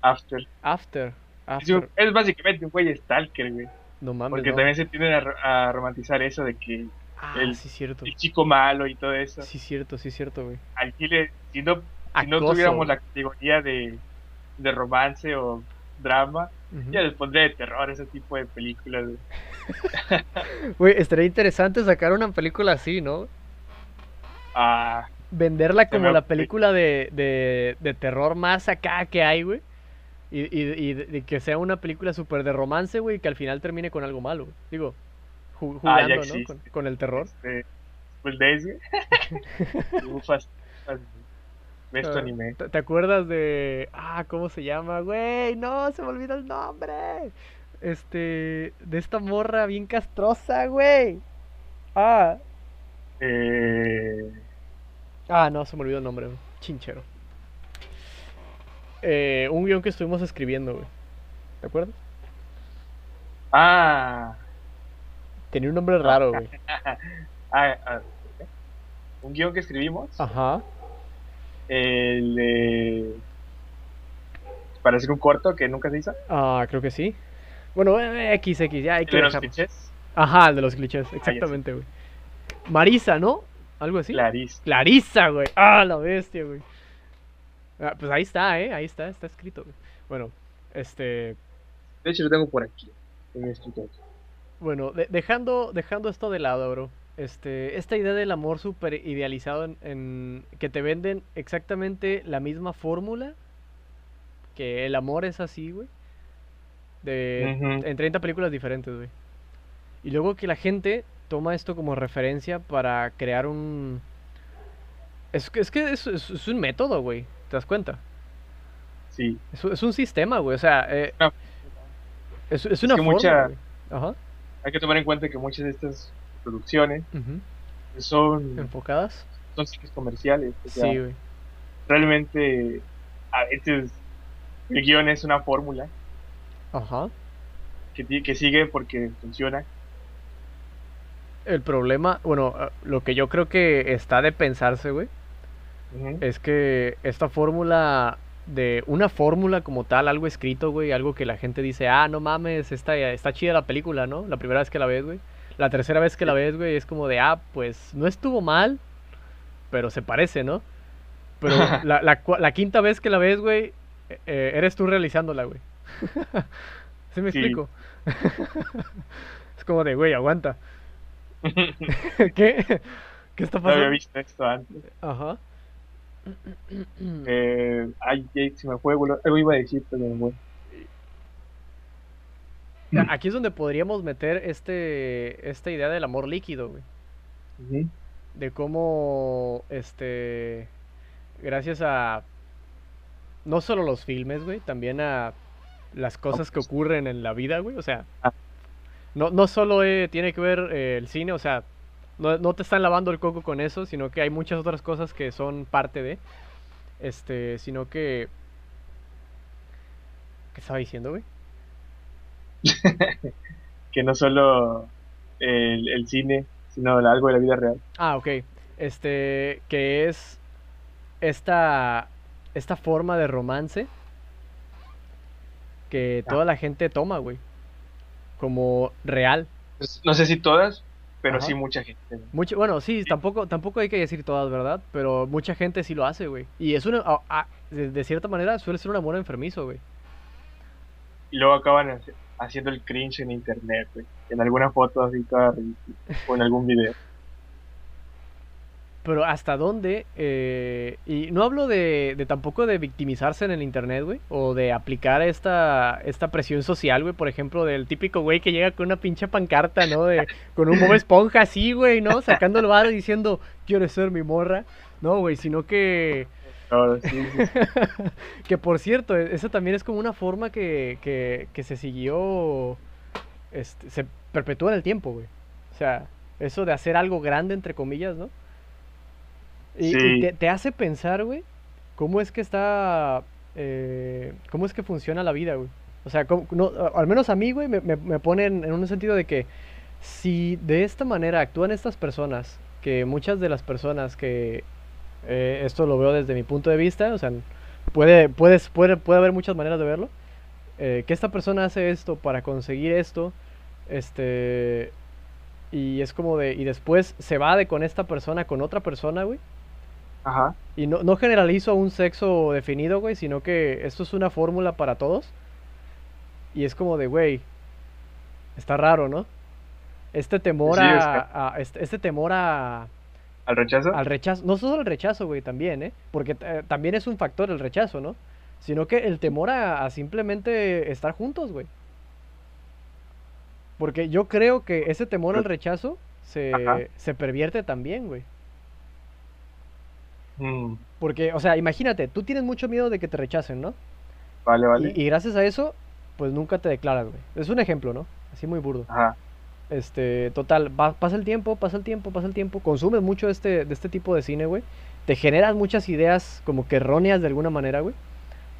Speaker 3: After.
Speaker 2: After.
Speaker 3: Es,
Speaker 2: After.
Speaker 3: es básicamente un güey stalker, güey.
Speaker 2: No mames.
Speaker 3: Porque
Speaker 2: no.
Speaker 3: también se tienden a, a romantizar eso de que
Speaker 2: Ah,
Speaker 3: el-
Speaker 2: sí, cierto.
Speaker 3: el chico malo y todo eso.
Speaker 2: Sí, cierto, sí, cierto, güey.
Speaker 3: Al chile, si no, si no tuviéramos la categoría de, de romance o drama, ya les pondría de terror ese tipo de películas. güey.
Speaker 2: Estaría interesante sacar una película así, ¿no?
Speaker 3: Ah,
Speaker 2: Venderla como
Speaker 3: me
Speaker 2: la película de, de, de terror más acá que hay, güey. Y, y, y de- que sea una película súper de romance, güey, que al final termine con algo malo. Digo, ju-
Speaker 3: Ah,
Speaker 2: jugando, ¿no? Con, con el terror.
Speaker 3: este, Days, güey. Ufas. ¿Ves tu
Speaker 2: Ah,
Speaker 3: anime?
Speaker 2: ¿Te, te acuerdas de. Ah, ¿cómo se llama, güey? No, se me olvida el nombre. Este. De esta morra bien castrosa, güey. Ah.
Speaker 3: Eh,
Speaker 2: Ah, no, se me olvidó el nombre, güey. Chinchero. Eh, un guion que estuvimos escribiendo, güey. ¿Te acuerdas?
Speaker 3: ah,
Speaker 2: Tenía un nombre raro, güey.
Speaker 3: ah, ah, un guion que escribimos.
Speaker 2: Ajá.
Speaker 3: El de. Parece que un corto que nunca se hizo.
Speaker 2: Ah, creo que sí. Bueno, eh, X, X, ya hay
Speaker 3: El
Speaker 2: que
Speaker 3: de los
Speaker 2: dejarlo.
Speaker 3: clichés.
Speaker 2: Ajá, el de los clichés, exactamente, güey. Marisa, ¿no? Algo así.
Speaker 3: Clarice.
Speaker 2: Clarisa, güey. Ah, la bestia, güey. Ah, pues ahí está, ¿eh? Ahí está, está escrito, güey. Bueno, este...
Speaker 3: De hecho, lo tengo por aquí. En mi escritorio.
Speaker 2: Bueno, de- dejando, dejando esto de lado, bro. Este, esta idea del amor súper idealizado en, en- que te venden exactamente la misma fórmula. Que el amor es así, güey. De, en 30 películas diferentes, güey. Y luego que la gente toma esto como referencia para crear un... Es, que- es que es, es- es un método, güey. ¿Te das cuenta?
Speaker 3: Sí.
Speaker 2: Es, es un sistema, güey. O sea, eh,
Speaker 3: No.
Speaker 2: es, es una
Speaker 3: que
Speaker 2: forma,
Speaker 3: mucha-
Speaker 2: güey. Ajá.
Speaker 3: Hay que tomar en cuenta que muchas de estas producciones
Speaker 2: ujú.
Speaker 3: son,
Speaker 2: Enfocadas.
Speaker 3: son cines comerciales. O sea,
Speaker 2: Sí, güey.
Speaker 3: realmente a veces el guion es una fórmula
Speaker 2: Ajá.
Speaker 3: que, sigue porque funciona.
Speaker 2: El problema, bueno, eh, lo que yo creo que está de pensarse, güey, es que esta fórmula de una fórmula como tal, algo escrito, güey, algo que la gente dice, ah, no mames, está, está chida la película, ¿no? La primera vez que la ves, güey. La tercera vez que la ves, güey, es como de, ah, pues no estuvo mal, pero se parece, ¿no? Pero la, la la quinta vez que la ves, güey, eh, eh, eres tú realizándola, güey. ¿Sí me
Speaker 3: Sí.
Speaker 2: explico? es como de, güey, aguanta. ¿Qué? ¿Qué está
Speaker 3: no había
Speaker 2: pasando?
Speaker 3: visto esto antes.
Speaker 2: Ajá.
Speaker 3: Eh, ay, se me fue, boludo. Algo iba a decir, pero me fue.
Speaker 2: Aquí es donde podríamos meter este esta idea del amor líquido, güey. De cómo este gracias a no solo los filmes, güey, también a las cosas que ocurren en la vida, güey, o sea,
Speaker 3: Ah.
Speaker 2: no, no solo eh, tiene que ver eh, el cine, o sea, no, no te están lavando el coco con eso, sino que hay muchas otras cosas que son parte de, este, sino que, ¿qué estaba diciendo, güey?
Speaker 3: Que no solo el, el cine, sino algo de la vida real.
Speaker 2: Ah, ok. Este, que es esta, esta forma de romance que
Speaker 3: Ah.
Speaker 2: toda la gente toma, güey. Como real.
Speaker 3: Pues, No sé si todas, pero
Speaker 2: Ajá.
Speaker 3: sí mucha gente.
Speaker 2: Mucho, bueno, sí, tampoco, tampoco hay que decir todas, ¿verdad? Pero mucha gente sí lo hace, güey. Y es una, a- a- de, de cierta manera suele ser un amor enfermizo, güey.
Speaker 3: Y luego acaban haciendo el cringe en internet, güey. En alguna foto así toda o en algún video.
Speaker 2: Pero hasta dónde, eh, y no hablo de, de tampoco de victimizarse en el internet, güey, o de aplicar esta, esta presión social, güey, por ejemplo, del típico güey que llega con una pinche pancarta, ¿no? De, con un Bob Esponja así, güey, ¿no? Sacando el bar diciendo, quiero ser mi morra, no, güey, sino que,
Speaker 3: No, sí,
Speaker 2: que por cierto, e- esa también es como una forma que, que, que se siguió, este, se perpetúa en el tiempo, güey. O sea, eso de hacer algo grande, entre comillas, ¿no? Y, te, te hace pensar, güey, cómo es que está, eh, cómo es que funciona la vida, güey. O sea, cómo- no, a- al menos a mí, güey, me, me, me pone en, en un sentido de que si de esta manera actúan estas personas, que muchas de las personas que, eh, esto lo veo desde mi punto de vista, o sea, puede, puedes, puede, puede haber muchas maneras de verlo, eh, que esta persona hace esto para conseguir esto, este, y es como de, y después se va de con esta persona con otra persona, güey.
Speaker 3: Ajá.
Speaker 2: Y no, no generalizo a un sexo definido, güey, sino que esto es una fórmula para todos. Y es como de, güey, está raro, ¿no? Este temor
Speaker 3: Sí,
Speaker 2: a,
Speaker 3: está-
Speaker 2: a- este, este temor a,
Speaker 3: ¿Al rechazo?
Speaker 2: al rechazo, no solo el rechazo, güey, también, ¿eh? Porque eh, también es un factor el rechazo, ¿no? Sino que el temor a, a simplemente estar juntos, güey. Porque yo creo que ese temor al rechazo se,
Speaker 3: Ajá.
Speaker 2: se pervierte también, güey.
Speaker 3: Mm,
Speaker 2: Porque, o sea, imagínate, tú tienes mucho miedo de que te rechacen, ¿no?
Speaker 3: vale, vale.
Speaker 2: Y, y gracias a eso, pues nunca te declaras, güey. Es un ejemplo, ¿no? Así muy burdo.
Speaker 3: Ajá.
Speaker 2: Este, total, pasa el tiempo, pasa el tiempo, pasa el tiempo. Consumes mucho este, de este tipo de cine, güey. Te generas muchas ideas como que erróneas de alguna manera, güey.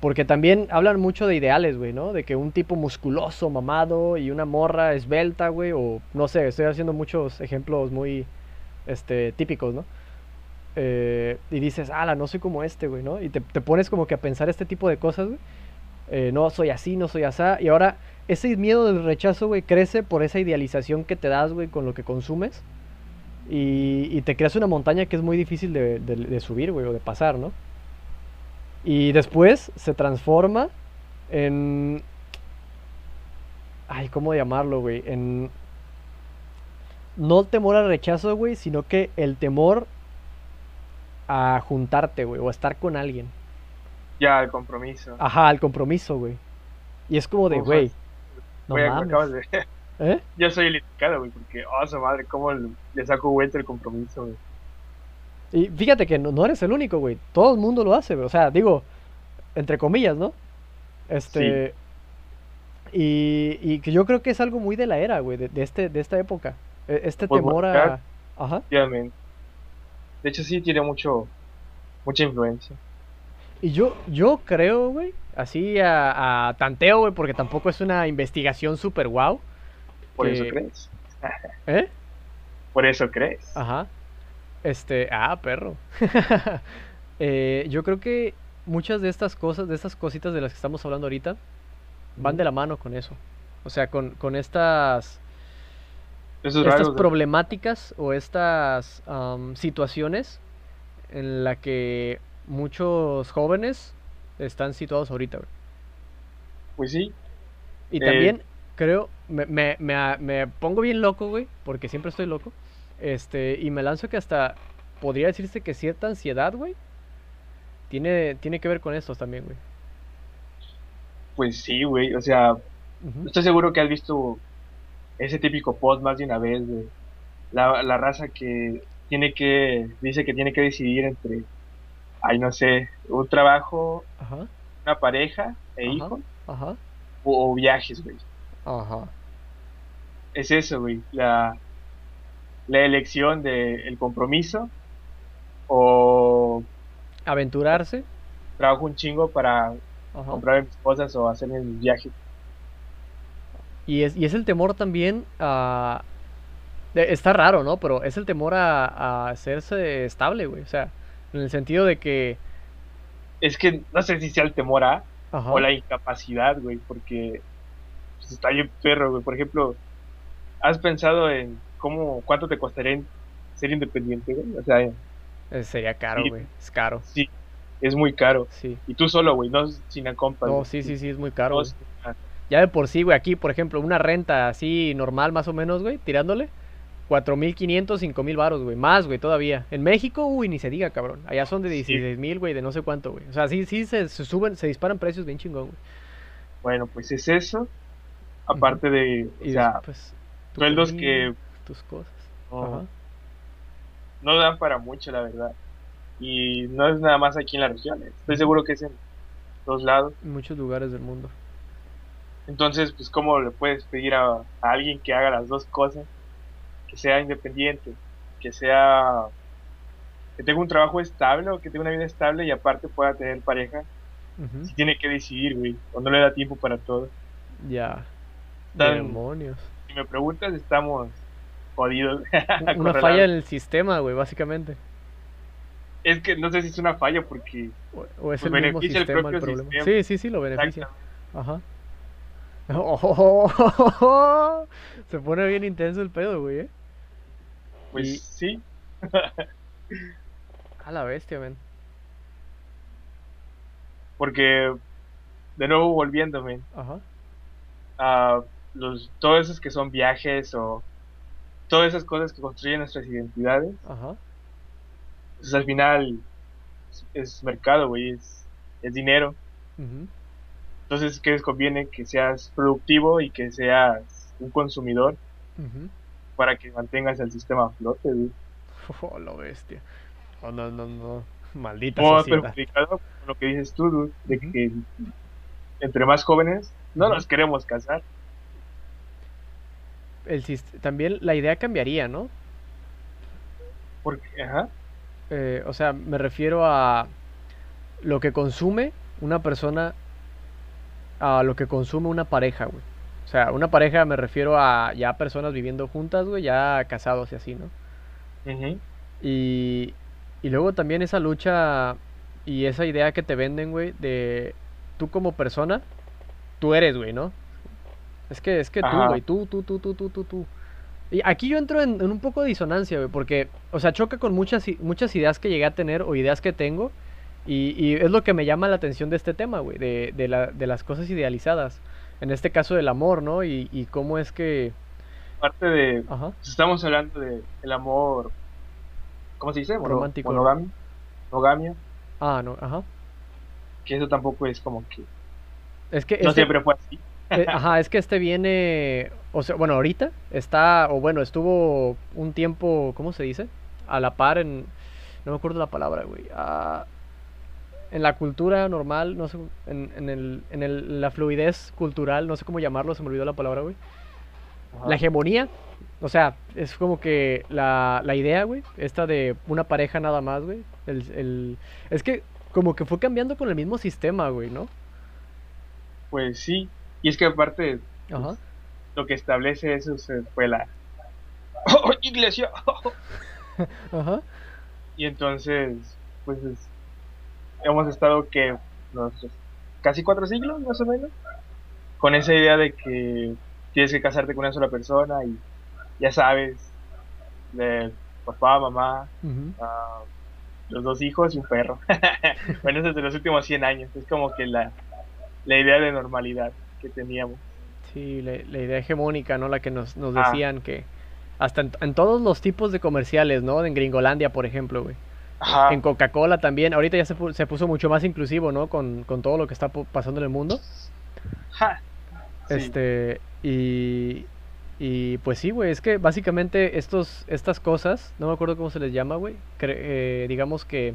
Speaker 2: Porque también hablan mucho de ideales, güey, ¿no? De que un tipo musculoso, mamado y una morra esbelta, güey. O no sé, estoy haciendo muchos ejemplos muy este, típicos, ¿no? Eh, y dices, ala, no soy como este, güey, ¿no? Y te, te pones como que a pensar este tipo de cosas, güey. Eh, no soy así, no soy asá. Y ahora ese miedo del rechazo, güey, crece por esa idealización que te das, güey, con lo que consumes. Y, y te creas una montaña que es muy difícil de, de- de subir, güey, o de pasar, ¿no? Y después se transforma en... Ay, ¿cómo llamarlo, güey? En... No el temor al rechazo, güey, sino que el temor a juntarte, güey, o a estar con alguien.
Speaker 3: Ya, el compromiso.
Speaker 2: Ajá, al compromiso, güey. Y es como de, güey, no
Speaker 3: acabas de...
Speaker 2: ¿Eh?
Speaker 3: Yo soy el indicado, güey, porque, oh, su madre, cómo le le saco vuelta el compromiso, güey.
Speaker 2: Y fíjate que no, no eres el único, güey. Todo el mundo lo hace, güey. O sea, digo, entre comillas, ¿no? Este. Y, y que yo creo que es algo muy de la era, güey, de, de este, de esta época. E- Este
Speaker 3: Pues,
Speaker 2: temor
Speaker 3: claro.
Speaker 2: a. Ajá.
Speaker 3: De hecho, sí tiene mucho, mucha influencia.
Speaker 2: Y yo, yo creo, güey, así a, a tanteo, güey, porque tampoco es una investigación súper guau.
Speaker 3: Por
Speaker 2: que-
Speaker 3: eso crees.
Speaker 2: ¿Eh?
Speaker 3: Por eso crees.
Speaker 2: Ajá. Este, ah, perro. Eh, yo creo que muchas de estas cosas, de estas cositas de las que estamos hablando ahorita, van de la mano con eso. O sea, con, con estas,
Speaker 3: Esos
Speaker 2: estas problemáticas o estas situaciones en la que muchos jóvenes están situados ahorita, güey.
Speaker 3: Pues sí.
Speaker 2: Y
Speaker 3: Eh,
Speaker 2: también creo, me, me, me, pongo bien loco, güey, porque siempre estoy loco. Este, y me lanzo que hasta podría decirse que cierta ansiedad, güey, tiene, tiene que ver con estos también, güey.
Speaker 3: Pues sí, güey. O sea, estoy seguro que has visto ese típico post más de una vez de la, la raza que tiene que, dice que tiene que decidir entre, ay, no sé, un trabajo,
Speaker 2: Ajá,
Speaker 3: una pareja e
Speaker 2: Ajá.
Speaker 3: hijos
Speaker 2: ajá,
Speaker 3: o, o viajes, güey.
Speaker 2: ajá.
Speaker 3: Es eso, güey. La, la elección del compromiso o
Speaker 2: Aventurarse.
Speaker 3: trabajo un chingo para comprar mis cosas o hacer mis viajes.
Speaker 2: Y es, y es el temor también a... de- Está raro, ¿no? Pero es el temor a, a hacerse estable, güey. O sea, en el sentido de que...
Speaker 3: Es que no sé si sea el temor a
Speaker 2: Ajá.
Speaker 3: o la incapacidad, güey, porque pues, está bien perro, güey. Por ejemplo, ¿has pensado en cómo, cuánto te costaría en- ser independiente, güey? O sea,
Speaker 2: Eh, Sería caro,
Speaker 3: Sí.
Speaker 2: güey. Es caro.
Speaker 3: sí, es muy caro.
Speaker 2: Sí.
Speaker 3: Y tú solo, güey, no sin compas.
Speaker 2: No, sí, sí, sí, es muy caro.
Speaker 3: No,
Speaker 2: Ya de por sí, güey, aquí, por ejemplo, una renta así normal más o menos, güey, tirándole, 4.500, 5.000 varos, güey, más, güey, todavía. En México, uy, ni se diga, cabrón. Allá son de 16.000, güey, de no sé cuánto, güey. O sea, sí, sí, se, se suben, se disparan precios bien chingón, güey.
Speaker 3: Bueno, pues es eso. Aparte de, o
Speaker 2: Y
Speaker 3: sea,
Speaker 2: después, tu
Speaker 3: sueldos que
Speaker 2: Tus cosas.
Speaker 3: no,
Speaker 2: Ajá.
Speaker 3: no dan para mucho, la verdad. Y no es nada más aquí en la región. eh. Estoy seguro que es en todos lados.
Speaker 2: En muchos lugares del mundo.
Speaker 3: Entonces, pues, ¿cómo le puedes pedir a, a alguien que haga las dos cosas? Que sea independiente, que sea, que tenga un trabajo estable o que tenga una vida estable y aparte pueda tener pareja. Si tiene que decidir, güey, o no le da tiempo para todo.
Speaker 2: Ya. Demonios.
Speaker 3: Si me preguntas, estamos jodidos.
Speaker 2: Una falla en el sistema, güey, básicamente.
Speaker 3: Es que no sé si es una falla porque
Speaker 2: O, o es
Speaker 3: Pues
Speaker 2: el mismo
Speaker 3: el
Speaker 2: sistema el
Speaker 3: propio
Speaker 2: problema.
Speaker 3: sistema.
Speaker 2: Sí, sí, sí, lo beneficia. Ajá. Se pone bien intenso el pedo, güey, ¿eh?
Speaker 3: Pues
Speaker 2: Y-
Speaker 3: sí,
Speaker 2: A la bestia, men.
Speaker 3: porque de nuevo volviéndome
Speaker 2: Ajá.
Speaker 3: a los todos esos que son viajes o todas esas cosas que construyen nuestras identidades,
Speaker 2: Ajá.
Speaker 3: pues al final es, es mercado, güey, es, es dinero.
Speaker 2: ujú.
Speaker 3: Entonces, ¿qué les conviene? Que seas productivo y que seas un consumidor
Speaker 2: Ujú.
Speaker 3: Para que mantengas el sistema a flote, güey.
Speaker 2: Oh, la bestia. Oh, no, no, no. Maldita
Speaker 3: perjudicado con lo que dices tú, dude, de que entre más jóvenes no nos queremos casar.
Speaker 2: El también la idea cambiaría, ¿no?
Speaker 3: Porque, ajá,
Speaker 2: Eh, o sea, me refiero a lo que consume una persona a lo que consume una pareja, güey. O sea, una pareja me refiero a ya personas viviendo juntas, güey, ya casados y así, ¿no?
Speaker 3: ujú,
Speaker 2: Y, y luego también esa lucha y esa idea que te venden, güey, de tú como persona, tú eres, güey, ¿no? Es que, es que tú, güey, tú, tú, tú, tú, tú, tú, tú. Y aquí yo entro en, en un poco de disonancia, güey, porque, o sea, choca con muchas, muchas ideas que llegué a tener o ideas que tengo, y, y es lo que me llama la atención de este tema, güey, de, de, la, de las cosas idealizadas. En este caso del amor, ¿no? Y, y cómo es que...
Speaker 3: Parte de,
Speaker 2: Ajá.
Speaker 3: pues, estamos hablando de el amor, ¿cómo se dice? Mono-
Speaker 2: Romántico.
Speaker 3: Monogamia, monogamia,
Speaker 2: Ah, no, ajá.
Speaker 3: que eso tampoco es como que,
Speaker 2: Es que
Speaker 3: no
Speaker 2: este-
Speaker 3: siempre fue así.
Speaker 2: Eh, ajá, es que este viene, o sea, bueno, ahorita está, o bueno, estuvo un tiempo, ¿cómo se dice? A la par en, no me acuerdo la palabra, güey. ah, en la cultura normal, no sé, en, en, el, en el, la fluidez cultural, no sé cómo llamarlo, se me olvidó la palabra, güey. La hegemonía, o sea, es como que la, la idea, güey, esta de una pareja nada más, güey. El, el, es que como que fue cambiando con el mismo sistema, güey, ¿no?
Speaker 3: Pues sí, y es que aparte, pues, lo que establece eso fue la ¡Oh, iglesia. Ajá. Y entonces, pues hemos estado que casi cuatro siglos más o menos con esa idea de que tienes que casarte con una sola persona y ya sabes de papá, mamá, ah, los dos hijos y un perro. bueno, desde los últimos 100 años. Es como que la, la idea de normalidad que teníamos.
Speaker 2: Sí, la, idea hegemónica, ¿no? La que nos, nos ah. decían que hasta en, todos los tipos de comerciales, ¿no? En Gringolandia, por ejemplo, güey. En Coca-Cola también. Ahorita ya se, se, puso mucho más inclusivo, ¿no? Con, con todo lo que está pasando en el mundo. Este, y, y pues sí, güey, es que básicamente estos, estas cosas, no me acuerdo cómo se les llama, güey, eh, digamos que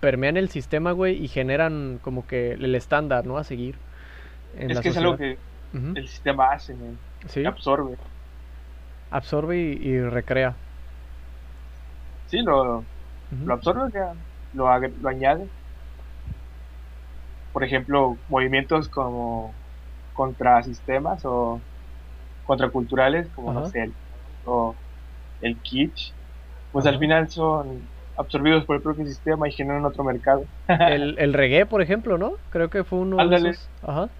Speaker 2: permean el sistema, güey, y generan como que el estándar, ¿no? A seguir.
Speaker 3: es que es algo que el sistema hace, güey. ¿Sí? absorbe.
Speaker 2: Absorbe y, recrea.
Speaker 3: Sí, lo, lo absorbe, lo, lo añade. Por ejemplo, movimientos como contra sistemas o contraculturales como no sé, el, o el kitsch, pues al final son absorbidos por el propio sistema y generan otro mercado.
Speaker 2: el, el reggae, por ejemplo, ¿no? Creo que fue uno de esos. Ajá.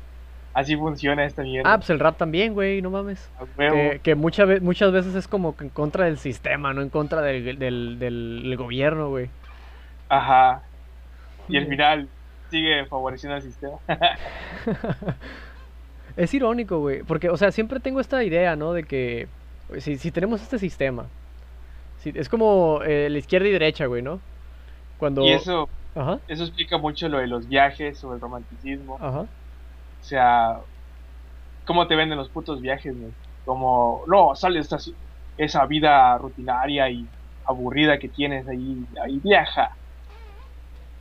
Speaker 3: Así funciona esta mierda.
Speaker 2: Ah, pues el rap también, güey, no mames. Que, que muchas, muchas veces es como en contra del sistema, no en contra del, del, del gobierno, güey.
Speaker 3: Ajá. Y al final sigue favoreciendo al sistema.
Speaker 2: Es irónico, güey, porque, o sea, siempre tengo esta idea, ¿no? De que si, si tenemos este sistema, si, es como eh, la izquierda y derecha, güey, ¿no?
Speaker 3: Cuando... Y eso, eso explica mucho lo de los viajes o el romanticismo. Ajá. O sea, ¿cómo te venden los putos viajes, güey? Como, no, sale esta, esa vida rutinaria y aburrida que tienes ahí, ahí viaja.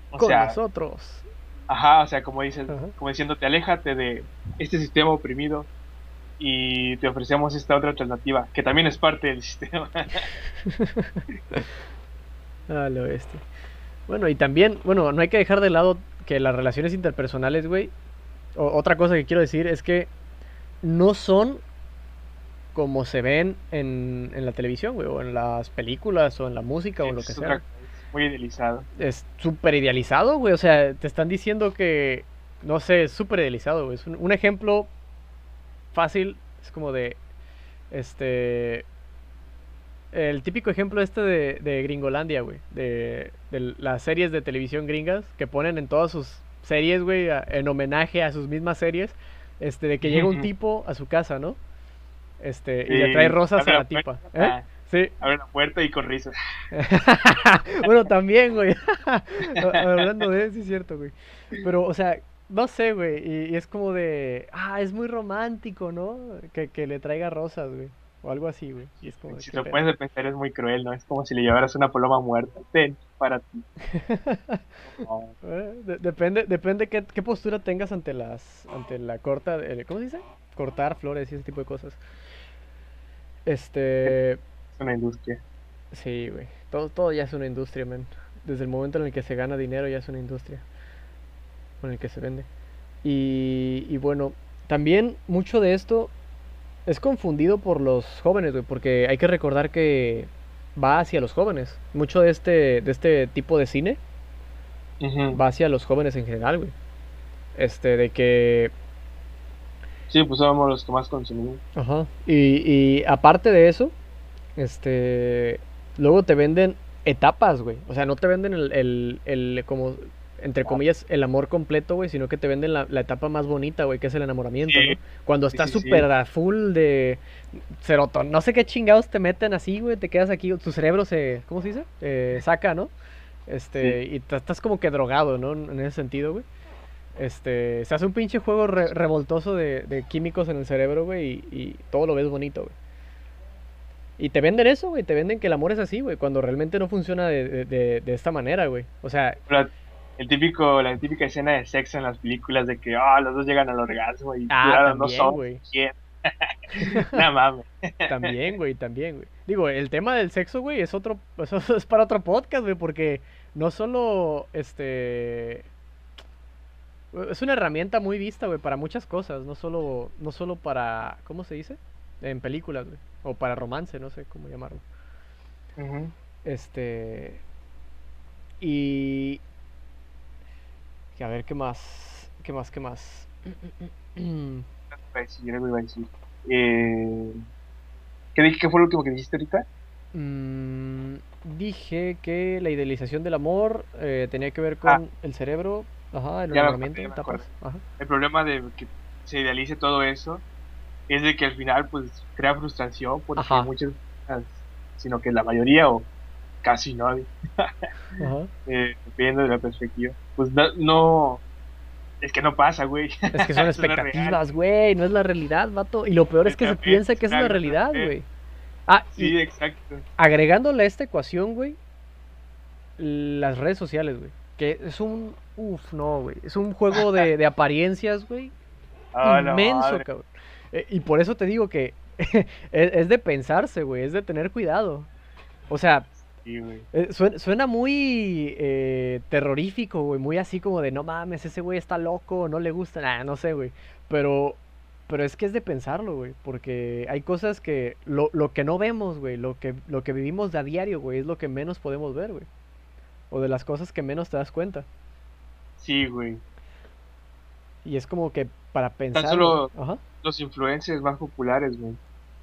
Speaker 2: O Con nosotros.
Speaker 3: Ajá, o sea, como dices, como diciéndote, aléjate de este sistema oprimido y te ofrecemos esta otra alternativa, que también es parte del sistema.
Speaker 2: lo oeste. Bueno, y también, bueno, no hay que dejar de lado que las relaciones interpersonales, güey, otra cosa que quiero decir es que no son como se ven en, en la televisión, güey, o en las películas, o en la música, o en lo que sea
Speaker 3: muy idealizado.
Speaker 2: Es súper idealizado, güey. O sea, te están diciendo que, no sé, es súper idealizado, güey. Es un, ejemplo fácil, es como de, este, el típico ejemplo este de, de Gringolandia, güey. De, de, las series de televisión gringas que ponen en todas sus series, güey, en homenaje a sus mismas series. Este, de que llega un tipo a su casa, ¿no? Este, y le trae rosas a la tipa. ¿Eh?
Speaker 3: Sí. Abre la puerta y con risas.
Speaker 2: bueno, también, güey. Hablando de eso, sí es cierto, güey. Pero, o sea, no sé, güey. Y, es como de. Ah, es muy romántico, ¿no? Que, que le traiga rosas, güey. O algo así, güey. Y es como
Speaker 3: si lo puedes pensar, es muy cruel, ¿no? Es como si le llevaras una paloma muerta. Ten, para ti.
Speaker 2: Eh, depende, depende qué, qué postura tengas ante las. Ante la corta. ¿Cómo se dice? Cortar flores y ese tipo de cosas. Este
Speaker 3: una industria.
Speaker 2: Sí, güey. Todo, todo ya es una industria, man. Desde el momento en el que se gana dinero ya es una industria. Con el que se vende. Y, y bueno, también mucho de esto es confundido por los jóvenes, güey. Porque hay que recordar que va hacia los jóvenes. Mucho de este, de este tipo de cine va hacia los jóvenes en general, güey. Este, de que
Speaker 3: Sí, pues somos los que más consumimos.
Speaker 2: Ajá. Y, y aparte de eso, este, luego te venden etapas, güey. O sea, no te venden el, el, el como, entre comillas, el amor completo, güey, sino que te venden la, etapa más bonita, güey, que es el enamoramiento, ¿no? Cuando estás súper a full de serotonina, no sé qué chingados te meten así, güey, te quedas aquí, tu cerebro se, ¿cómo se dice? Eh, saca, ¿no? Este, y estás como que drogado, ¿no? En ese sentido, güey. Este, se hace un pinche juego revoltoso de, de, químicos en el cerebro, güey, y, y todo lo ves bonito, güey. Y te venden eso, güey. Te venden que el amor es así, güey. Cuando realmente no funciona de, de, de esta manera, güey. O sea.
Speaker 3: El típico, la típica escena de sexo en las películas de que ah los dos llegan al orgasmo y
Speaker 2: Ah, también,
Speaker 3: horas.
Speaker 2: güey.
Speaker 3: ¿Quién? no mames.
Speaker 2: También, güey, también, güey. Digo, el tema del sexo, güey, es otro, eso es para otro podcast, güey, porque no solo, este, es una herramienta muy vista, güey, para muchas cosas, no solo, no solo para, ¿cómo se dice? En películas, güey, o para romance, no sé cómo llamarlo. Este, y, y a ver, ¿qué más? ¿Qué más? ¿Qué más?
Speaker 3: iba a decir, algo iba a decir. Eh, ¿qué, dije, ¿Qué fue lo último que dijiste ahorita?
Speaker 2: Mm, dije que la idealización del amor eh, tenía que ver con
Speaker 3: Ah.
Speaker 2: el cerebro, ajá, el enamoramiento.
Speaker 3: El problema de que se idealice todo eso es de que al final pues crea frustración porque
Speaker 2: Ajá.
Speaker 3: muchas sino que la mayoría o casi nadie,
Speaker 2: Ajá.
Speaker 3: eh, dependiendo de la perspectiva, pues no, no- es que no pasa, güey.
Speaker 2: Es que son expectativas, güey, no es la realidad, vato. Y lo peor es que se piensa que es la realidad, güey. Ah,
Speaker 3: Sí, exacto.
Speaker 2: agregándole a esta ecuación, güey, las redes sociales, güey. Que es un, uf, no, güey. Es un juego de, de apariencias, güey. Inmenso, cabrón. Eh, y por eso te digo que es, es de pensarse, güey, es de tener cuidado. O sea,
Speaker 3: Sí, güey.
Speaker 2: eh, suena, suena muy eh, terrorífico, güey, muy así como de, no mames, ese güey está loco, no le gusta, nada, no sé, güey. Pero, pero es que es de pensarlo, güey, porque hay cosas que, lo, lo que no vemos, güey, lo que, lo que vivimos de a diario, güey, es lo que menos podemos ver, güey. O de las cosas que menos te das cuenta.
Speaker 3: Sí, güey.
Speaker 2: Y es como que para pensar.
Speaker 3: solo-
Speaker 2: Ajá.
Speaker 3: Los influencers más populares, güey.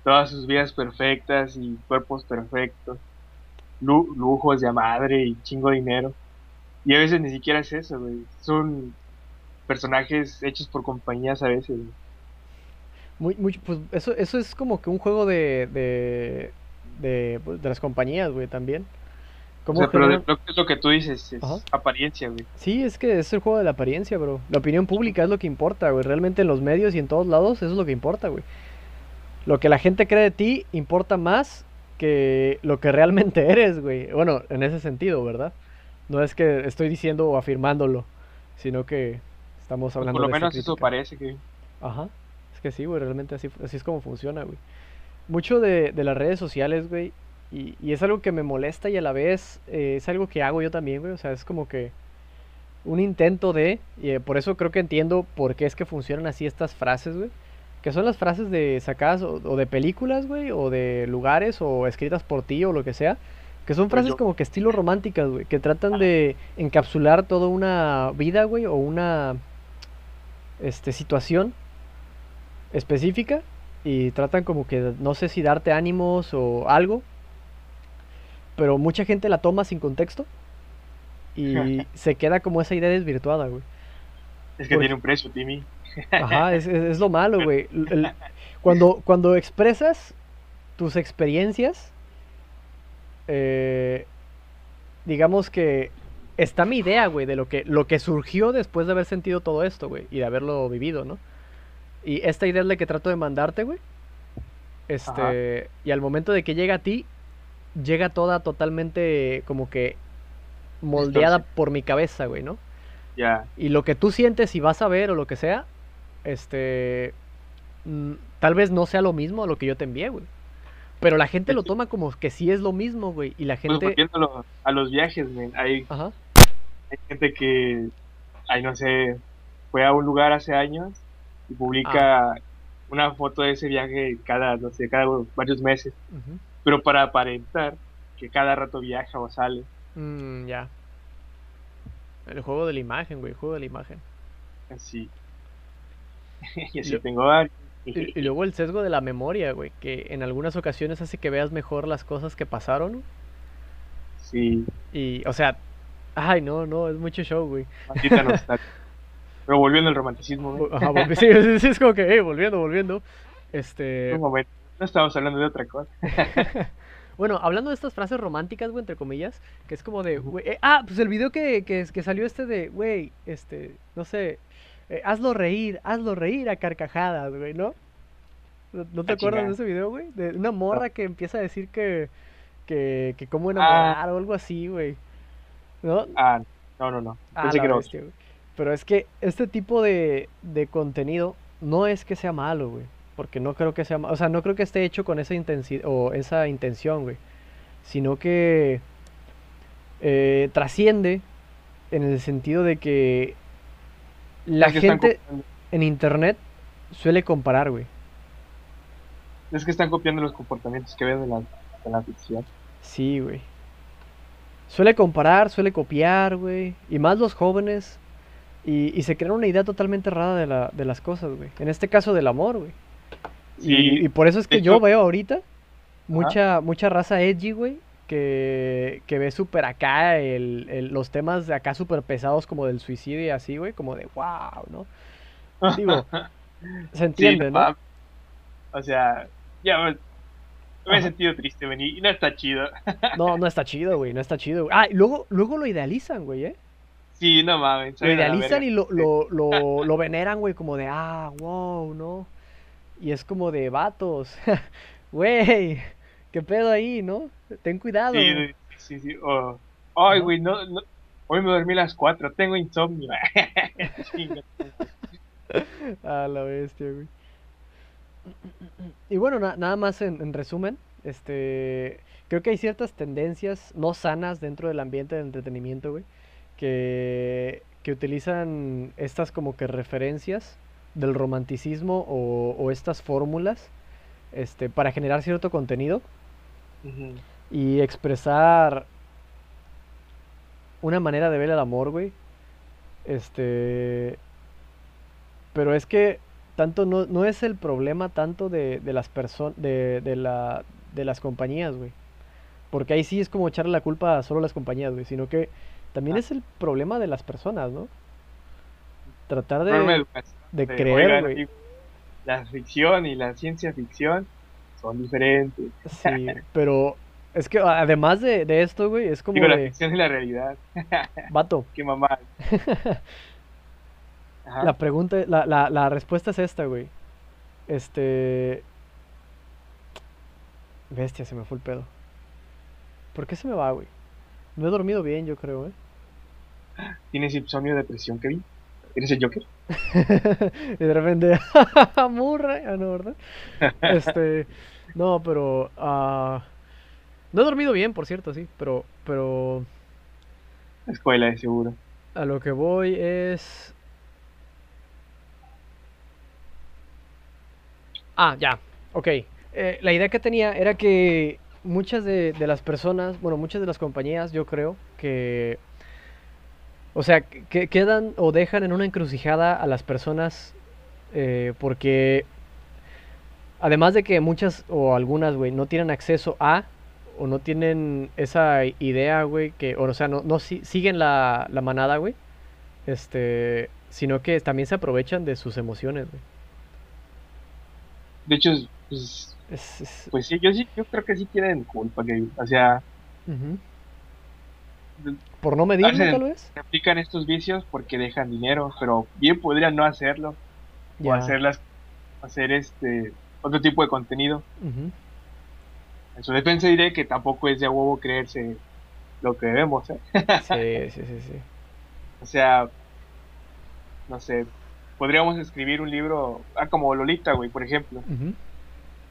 Speaker 3: Todas sus vidas perfectas y cuerpos perfectos. Lu- lujos de a madre y chingo de dinero. Y a veces ni siquiera es eso, güey. Son personajes hechos por compañías a veces. güey.
Speaker 2: Muy, muy, pues eso, eso es como que un juego de, de, de, pues, de las compañías, güey, también.
Speaker 3: O
Speaker 2: ¿Cómo
Speaker 3: sea, pero de- lo, es lo que tú dices, es
Speaker 2: Ajá.
Speaker 3: apariencia, güey.
Speaker 2: Sí, es que es el juego de la apariencia, bro. La opinión pública es lo que importa, güey. Realmente en los medios y en todos lados eso es lo que importa, güey. Lo que la gente cree de ti importa más que lo que realmente eres, güey. Bueno, en ese sentido, ¿verdad? No es que estoy diciendo o afirmándolo, sino que estamos
Speaker 3: Pues
Speaker 2: hablando
Speaker 3: por lo
Speaker 2: de
Speaker 3: menos eso parece que...
Speaker 2: Ajá. Es que sí, güey, realmente así, así es como funciona, güey. Mucho de, de las redes sociales, güey, y, y es algo que me molesta y a la vez eh, es algo que hago yo también, güey. O sea, es como que un intento de, y eh, por eso creo que entiendo por qué es que funcionan así estas frases, güey. Que son las frases de sacadas o, o de películas, güey, o de lugares, o escritas por ti, o lo que sea. Que son
Speaker 3: Pues
Speaker 2: frases
Speaker 3: yo-
Speaker 2: como que estilo románticas, güey, que tratan de encapsular toda una vida, güey, o una este, situación específica y tratan como que no sé si darte ánimos o algo, pero mucha gente la toma sin contexto y se queda como esa idea desvirtuada, güey.
Speaker 3: Es que tiene un precio, Timmy.
Speaker 2: Ajá, es, es- es lo malo, güey. Cuando, cuando expresas tus experiencias, eh, digamos que está mi idea, güey, de lo que, lo que surgió después de haber sentido todo esto, güey, y de haberlo vivido, ¿no? Y esta idea es la que trato de mandarte, güey. Este, y al momento de que llega a ti, llega toda totalmente como que moldeada por mi cabeza, güey, ¿no?
Speaker 3: Ya.
Speaker 2: Y lo que tú sientes y vas a ver o lo que sea, este, tal vez no sea lo mismo a lo que yo te envié, güey. Pero la gente lo
Speaker 3: Sí.
Speaker 2: toma como que sí es lo mismo, güey. Y la
Speaker 3: Pues
Speaker 2: gente...
Speaker 3: volviéndolo a los viajes, men, hay,
Speaker 2: Ajá.
Speaker 3: hay gente que, ay, no sé, fue a un lugar hace años y publica una foto de ese viaje cada, no sé, cada varios meses, pero para aparentar que cada rato viaja o sale.
Speaker 2: Mm, ya. El juego de la imagen, güey. El juego de la imagen.
Speaker 3: Así. y así tengo varios.
Speaker 2: Y, y luego el sesgo de la memoria, güey. Que en algunas ocasiones hace que veas mejor las cosas que pasaron.
Speaker 3: Sí,
Speaker 2: Y, o sea... Ay, no, no, es mucho show, güey.
Speaker 3: Pero volviendo al romanticismo,
Speaker 2: Ajá, volvi- sí, es como que, eh, volviendo, volviendo. Este...
Speaker 3: un momento. No estamos hablando de otra cosa.
Speaker 2: Bueno, hablando de estas frases románticas, güey, entre comillas, que es como de, güey, eh, ah, pues el video que, que, que salió este de, güey, este, no sé, eh, hazlo reír, hazlo reír a carcajadas, güey, ¿no? ¿No, no te
Speaker 3: Ah,
Speaker 2: acuerdas de ese video, güey? De una morra que empieza a decir que, que, que cómo
Speaker 3: Ah.
Speaker 2: enamorar o algo así, güey. ¿No?
Speaker 3: Ah, No, no, no.
Speaker 2: Ah,
Speaker 3: que
Speaker 2: bestia, güey. Pero es que este tipo de, de contenido no es que sea malo, güey. Porque no creo que sea malo. O sea, no creo que esté hecho con esa intensidad o esa intención, güey. Sino que eh, trasciende en el sentido de que la
Speaker 3: Es
Speaker 2: gente en internet suele comparar, güey.
Speaker 3: Es que están copiando los comportamientos que ven de la, de la ficción.
Speaker 2: Sí, güey. Suele comparar, suele copiar, güey. Y más los jóvenes. Y, y se crean una idea totalmente errada de, la, de las cosas, güey. En este caso del amor, güey.
Speaker 3: Sí,
Speaker 2: Y, y por eso es que yo veo ahorita mucha, mucha raza edgy, güey. Que, que ve súper acá el, el- los temas de acá súper pesados como del suicidio y así, güey. Como de wow, ¿no? Digo, se
Speaker 3: Sí,
Speaker 2: entiende.
Speaker 3: O sea, ya me, me he sentido triste, vení, y no está chido.
Speaker 2: No, no está chido, güey. No está chido, güey. Ah, y luego, luego lo idealizan, güey, ¿eh?
Speaker 3: Sí, no mames.
Speaker 2: Lo idealizan y lo, lo, lo, lo veneran, güey, como de, ah, wow, ¿no? Y es como de vatos, güey, ¿qué pedo ahí, no? Ten cuidado.
Speaker 3: Sí, sí, sí. sí. o- Ay, güey, no, no, hoy me dormí a las 4, tengo insomnio.
Speaker 2: A la bestia, güey. Y bueno, na- nada más en, en resumen, este, creo que hay ciertas tendencias no sanas dentro del ambiente del entretenimiento, güey, que, que utilizan estas como que referencias del romanticismo o, o estas fórmulas, este, para generar cierto contenido
Speaker 3: Ujú.
Speaker 2: Y expresar una manera de ver el amor, güey. Este. Pero es que tanto no, no es el problema tanto de, de las personas de, de la de las compañías, güey. Porque ahí sí es como echarle la culpa a solo las compañías, güey, sino que también
Speaker 3: Ah.
Speaker 2: es el problema de las personas, ¿no? Tratar
Speaker 3: de
Speaker 2: de, creer, güey.
Speaker 3: La ficción y la ciencia ficción son diferentes.
Speaker 2: Sí, pero es que además de, de esto, güey, es como
Speaker 3: Digo, la ficción y la realidad.
Speaker 2: vato.
Speaker 3: Qué mamá. Ajá.
Speaker 2: La pregunta, la, la, la respuesta es esta, güey. Este. Bestia, se me fue el pedo. ¿Por qué se me va, güey? No he dormido bien, yo creo, ¿eh?
Speaker 3: ¿Tienes insomnio, depresión, Kevin? ¿Eres el Joker?
Speaker 2: y de repente, Murray, ah, no, ¿verdad? Este, no, pero, ah, no he dormido bien, por cierto, sí, pero, pero
Speaker 3: Escuela, de seguro.
Speaker 2: a lo que voy es, ah, ya, ok. Eh, la idea que tenía era que muchas de, de las personas, bueno, muchas de las compañías, yo creo que, o sea, que quedan o dejan en una encrucijada a las personas eh, porque además de que muchas o algunas, güey, no tienen acceso a o no tienen esa idea, güey, que, o, o sea, no, no si- siguen la, la manada, güey, este, sino que también se aprovechan de sus emociones, güey.
Speaker 3: De hecho, pues,
Speaker 2: Es- es-
Speaker 3: pues sí, yo sí, yo creo que sí tienen culpa, Kevin. O sea.
Speaker 2: Por no medirlo,
Speaker 3: Hacen-
Speaker 2: tal vez.
Speaker 3: aplican estos vicios porque dejan dinero, pero bien podrían no hacerlo. O hacerlas, hacer este otro tipo de contenido.
Speaker 2: Ujú.
Speaker 3: En su defensa diré que tampoco es de huevo creerse lo que vemos, ¿eh?
Speaker 2: Sí, sí, sí, sí.
Speaker 3: O sea, no sé, podríamos escribir un libro, ah, como Lolita, güey, por ejemplo.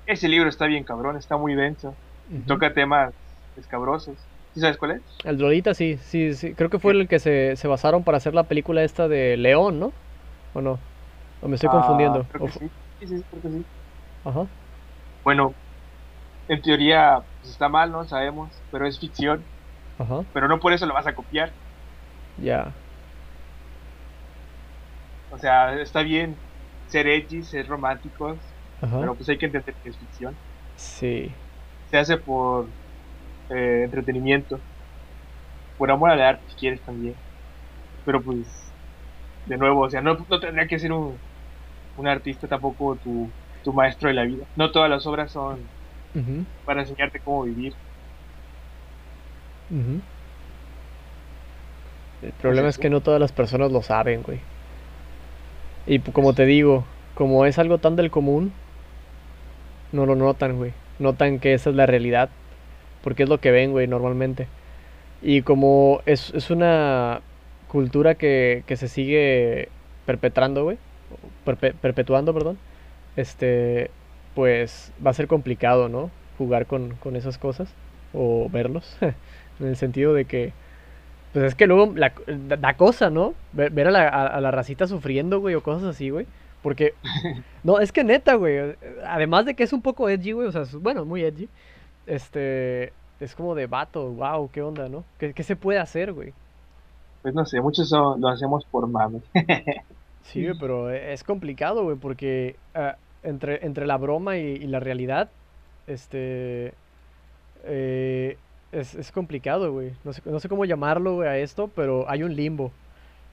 Speaker 3: Ese libro está bien cabrón, está muy denso. Toca temas escabrosos. ¿Sí sabes cuál es?
Speaker 2: El Lolita, sí, sí, sí. Creo que fue el que se, se basaron para hacer la película esta de León, ¿no? ¿O no? ¿O me estoy
Speaker 3: Ah,
Speaker 2: confundiendo?
Speaker 3: creo que sí. Sí, sí, creo que sí.
Speaker 2: Ajá.
Speaker 3: Bueno, en teoría pues, está mal, ¿no? Sabemos, pero es ficción.
Speaker 2: Ajá.
Speaker 3: Pero no por eso lo vas a copiar.
Speaker 2: Ya.
Speaker 3: O sea, está bien ser edgy, ser románticos,
Speaker 2: Ajá.
Speaker 3: pero pues hay que entender que es ficción.
Speaker 2: Sí.
Speaker 3: Se hace por eh, entretenimiento, por amor al arte, si quieres también. Pero pues, de nuevo, o sea, no, no tendría que ser un, un artista tampoco tu, tu maestro de la vida. No todas las obras son Para enseñarte cómo vivir.
Speaker 2: El problema es que no todas las personas lo saben, güey. Y como te digo, como es algo tan del común, no lo notan, güey. Notan que esa es la realidad. Porque es lo que ven, güey, normalmente. Y como es, es una cultura que, que se sigue perpetrando, güey, perpe- perpetuando, perdón, este, pues va a ser complicado, ¿no? Jugar con, con esas cosas o verlos, en el sentido de que, pues es que luego la, da, cosa, ¿no? Ver, ver a, la, a, a la racita sufriendo, güey, o cosas así, güey. Porque, no, es que neta, güey, además de que es un poco edgy, güey, o sea, es- bueno, muy edgy, este, es como de vato, wow, qué onda, ¿no? ¿Qué, qué se puede hacer, güey?
Speaker 3: Pues no sé, muchos lo hacemos por mame.
Speaker 2: Sí, güey, pero e- es complicado, güey, porque ah, entre, entre la broma y, y la realidad, este, eh, es, es complicado, güey. No sé, no sé cómo llamarlo, güey, a esto, pero hay un limbo.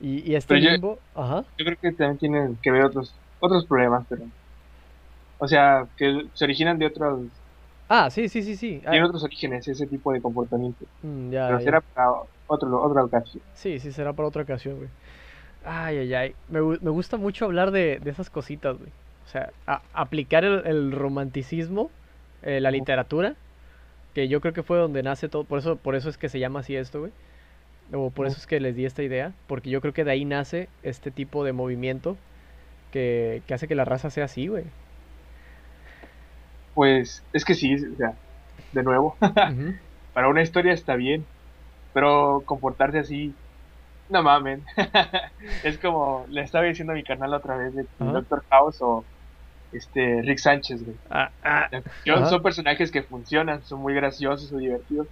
Speaker 2: Y, y este
Speaker 3: Pero yo-
Speaker 2: limbo, ajá,
Speaker 3: Yo creo que también tienen que ver otros otros problemas, pero o sea, que se originan de otros
Speaker 2: ah, sí, sí, sí, sí, ah,
Speaker 3: tiene otros orígenes ese tipo de comportamiento.
Speaker 2: mm, ya,
Speaker 3: Pero
Speaker 2: ya.
Speaker 3: será para otro otra ocasión.
Speaker 2: Sí, sí, será para otra ocasión, güey. Ay, ay, ay. Me, me gusta mucho hablar de, de esas cositas, güey. O sea, a- aplicar el, el romanticismo, eh, la literatura, que yo creo que fue donde nace todo. Por eso, por eso es que se llama así esto, güey. O por eso es que les di esta idea, porque yo creo que de ahí nace este tipo de movimiento que, que hace que la raza sea así, güey.
Speaker 3: Pues es que sí, o sea, de nuevo, para una historia está bien, pero comportarse así, no mamen. es como le estaba diciendo a mi canal otra vez de. Doctor House o este Rick Sánchez, güey.
Speaker 2: Ah, ah, Ajá.
Speaker 3: son personajes que funcionan, son muy graciosos o divertidos.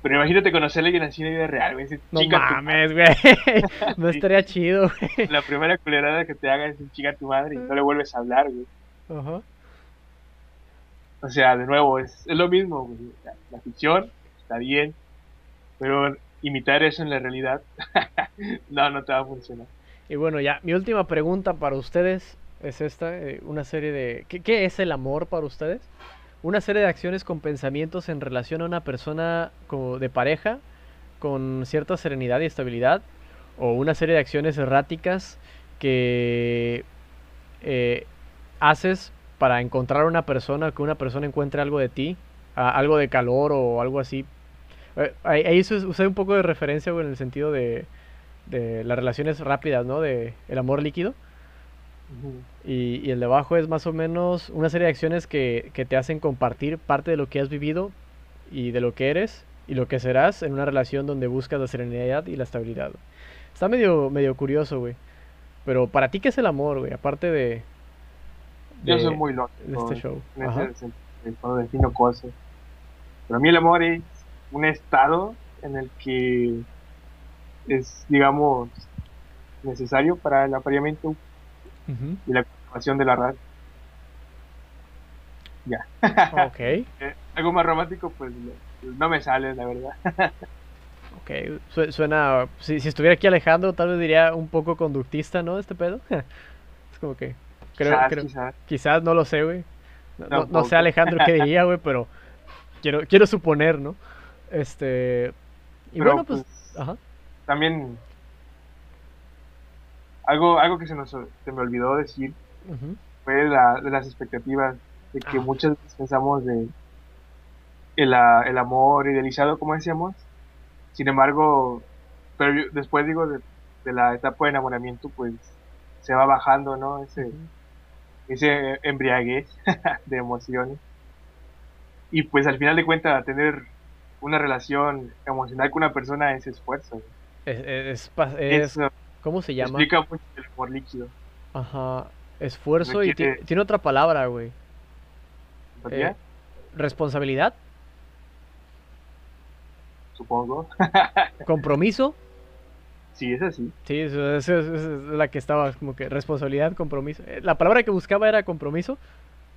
Speaker 3: Pero imagínate conocer a alguien así en la vida real, güey.
Speaker 2: no
Speaker 3: "Chinga tu
Speaker 2: mames, güey. No estaría chido, güey.
Speaker 3: La primera culerada que te haga es un chinga tu madre y no le vuelves a hablar, güey.
Speaker 2: Ajá.
Speaker 3: O sea, de nuevo, es, es lo mismo, güey. La, la ficción está bien, pero imitar eso en la realidad, no, no te va a funcionar.
Speaker 2: Y bueno, ya, mi última pregunta para ustedes es esta, eh, una serie de... ¿qué, qué es el amor para ustedes? Una serie de acciones con pensamientos en relación a una persona como de pareja con cierta serenidad y estabilidad o una serie de acciones erráticas que eh, haces para encontrar una persona, que una persona encuentre algo de ti, algo de calor o algo así. Eh, ahí ahí us- usé un poco de referencia en el sentido de, de las relaciones rápidas, ¿no? De el amor líquido. Y, y el de abajo es más o menos una serie de acciones que, que te hacen compartir parte de lo que has vivido y de lo que eres y lo que serás en una relación donde buscas la serenidad y la estabilidad. Está medio, medio curioso, güey. Pero para ti, ¿qué es el amor, güey? Aparte de,
Speaker 3: Yo soy muy loco
Speaker 2: de este show.
Speaker 3: en
Speaker 2: Ajá.
Speaker 3: ese sentido, cuando defino cosas. Pero a mí el amor es un estado en el que es, digamos, necesario para el apareamiento Y la conservación de la raza.
Speaker 2: Ok,
Speaker 3: Eh, algo más romántico, pues no- me sale, la verdad.
Speaker 2: ok. Su- suena... Si, si estuviera aquí Alejandro, tal vez diría un poco conductista, ¿no? Este pedo. es como que... Creo,
Speaker 3: quizás,
Speaker 2: creo-
Speaker 3: quizás.
Speaker 2: Quizás, no lo sé, güey. No, no- sé Alejandro qué diría, güey, pero quiero, quiero suponer, ¿no? Este... Y
Speaker 3: Pero,
Speaker 2: bueno, pues... Ajá.
Speaker 3: también algo, algo que se nos se me olvidó decir fue la, de las expectativas, de que
Speaker 2: Ah.
Speaker 3: muchas veces pensamos de el, a- el amor idealizado, como decíamos. Sin embargo, pero yo- después digo de, de la etapa de enamoramiento, pues se va bajando, ¿no? Ese, ese embriaguez de emociones. Y pues al final de cuentas, tener una relación emocional con una persona es esfuerzo.
Speaker 2: Es, es, es pa- es-
Speaker 3: Eso
Speaker 2: ¿Cómo se llama?
Speaker 3: explica mucho el amor líquido.
Speaker 2: Ajá. Esfuerzo y tiene otra palabra, güey. Eh, Responsabilidad,
Speaker 3: Supongo.
Speaker 2: compromiso.
Speaker 3: sí, es así.
Speaker 2: Sí, eso es la que estaba como que responsabilidad, compromiso. Eh, La palabra que buscaba era compromiso,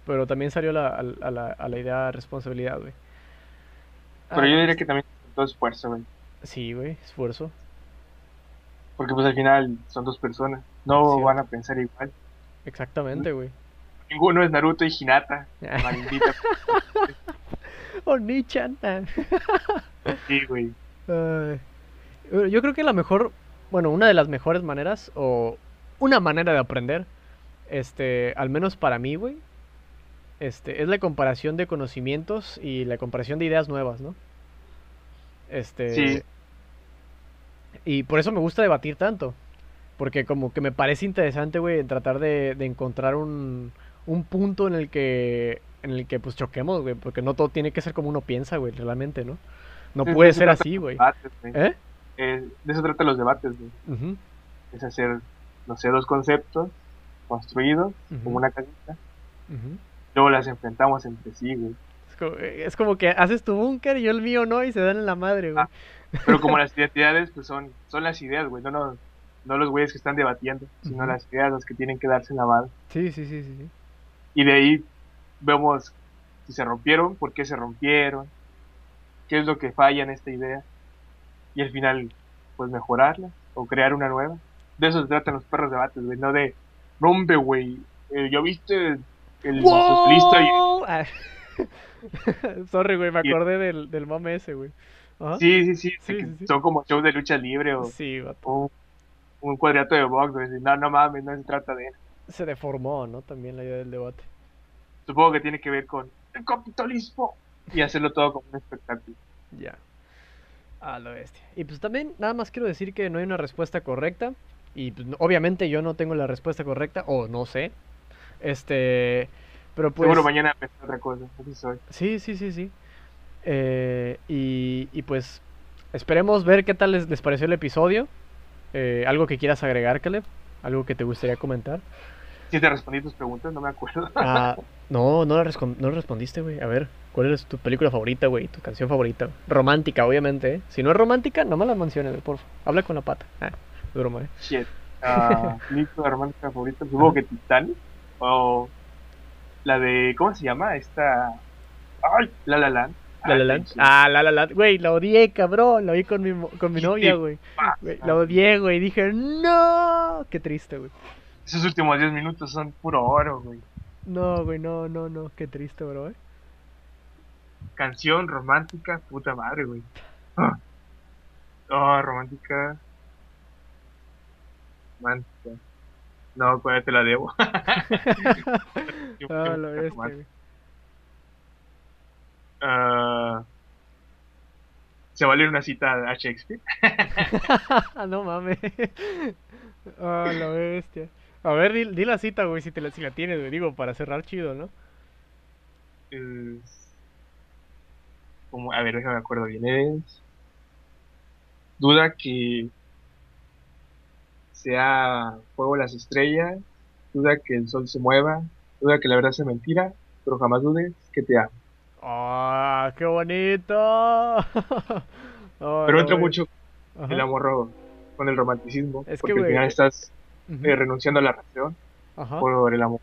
Speaker 2: pero también salió la- a, a la, a la idea responsabilidad, güey.
Speaker 3: Pero yo
Speaker 2: Ah,
Speaker 3: diría que también todo esfuerzo, güey.
Speaker 2: Sí, güey, esfuerzo.
Speaker 3: Porque pues al final son dos personas. No van a pensar igual.
Speaker 2: Exactamente, güey.
Speaker 3: Ninguno es Naruto y Hinata. Maldita.
Speaker 2: Oni-chan. ah.
Speaker 3: Sí, güey.
Speaker 2: Yo creo que la mejor, bueno, una de las mejores maneras, o una manera de aprender, este, al menos para mí, güey, este, es la comparación de conocimientos y la comparación de ideas nuevas, ¿no? Este,
Speaker 3: Sí.
Speaker 2: Y por eso me gusta debatir tanto. Porque como que me parece interesante, güey, en tratar de, de encontrar un, un punto en el que en el que pues choquemos, güey, porque no todo tiene que ser como uno piensa, güey, realmente, ¿no? No
Speaker 3: De-
Speaker 2: puede ser
Speaker 3: trata
Speaker 2: así, güey. ¿Eh?
Speaker 3: Eh, de eso tratan los debates, güey. Es hacer, no sé, dos conceptos construidos como una casita. Luego las enfrentamos entre sí, güey.
Speaker 2: Es como, eh, es como que haces tu búnker y yo el mío no, y se dan en la madre, güey.
Speaker 3: Ah. Pero como las identidades, pues son, son las ideas, güey. No, no, no los güeyes que están debatiendo, sino las ideas las que tienen que darse en la madre.
Speaker 2: Sí, sí, sí, sí.
Speaker 3: Y de ahí vemos si se rompieron, por qué se rompieron, qué es lo que falla en esta idea. Y al final, pues mejorarla o crear una nueva. De eso se tratan los perros debates, güey. No de, rompe, güey. eh, ¿Ya viste el socialista? Y...
Speaker 2: ¡Wow! Ah. Sorry, güey, me acordé del, del mame ese, güey.
Speaker 3: Sí, sí, sí. Son como shows de lucha libre o,
Speaker 2: Sí,
Speaker 3: o un, cuadrato de box, güey. No, no mames, no se trata de eso.
Speaker 2: Se deformó, ¿no? También la idea del debate.
Speaker 3: Supongo que tiene que ver con el capitalismo y hacerlo todo como un espectáculo.
Speaker 2: Ya. A lo bestia. Y pues también, nada más quiero decir que no hay una respuesta correcta. Y pues, obviamente yo no tengo la respuesta correcta, o no sé. Este. Pero pues.
Speaker 3: Seguro mañana pensé otra cosa, así soy.
Speaker 2: Sí, sí, sí, sí. Eh, y, y pues esperemos ver qué tal les, les pareció el episodio. Eh, algo que quieras agregar, Caleb. Algo que te gustaría comentar.
Speaker 3: Si te respondí tus preguntas, no me acuerdo.
Speaker 2: Ah, no, no la, no la respondiste, güey. A ver, ¿cuál es tu película favorita, güey? Tu canción favorita. Romántica, obviamente, ¿eh? Si no es romántica, no me la menciones, por favor. Habla con la pata. Ah, broma, ¿eh?
Speaker 3: Shit. Ah, película romántica favorita, supongo que Titanic. O la de, ¿cómo se llama? Esta. ¡Ay! La La Land.
Speaker 2: La La Land. Ah, La La Land. Güey, la odié, cabrón. La vi con mi, con mi
Speaker 3: ¿Qué
Speaker 2: novia, güey. Güey, La odié, güey. Dije, no. Qué triste, güey.
Speaker 3: Esos últimos 10 minutos son puro oro, güey.
Speaker 2: No, güey, no, no, no. Qué triste, bro, eh.
Speaker 3: Canción romántica, puta madre, güey. Ah. Oh, romántica. Romántica. No, pues te la debo.
Speaker 2: Ah.
Speaker 3: Ah, ¿Se vale una cita a Shakespeare?
Speaker 2: no mames. Ah, la bestia. A ver, di, di la cita, güey, si, te la, si la tienes, güey. Digo, para cerrar chido, ¿no?
Speaker 3: Es... Como, a ver, déjame me acuerdo bien. Es... Duda que sea fuego las estrellas. Duda que el sol se mueva. Duda que la verdad sea mentira. Pero jamás dudes que te amo.
Speaker 2: ¡Ah, qué bonito!
Speaker 3: Pero entra mucho
Speaker 2: Ajá.
Speaker 3: el amor con el romanticismo.
Speaker 2: Es que,
Speaker 3: porque al
Speaker 2: güey,
Speaker 3: final estás eh, renunciando a la razón
Speaker 2: Ajá.
Speaker 3: por el amor.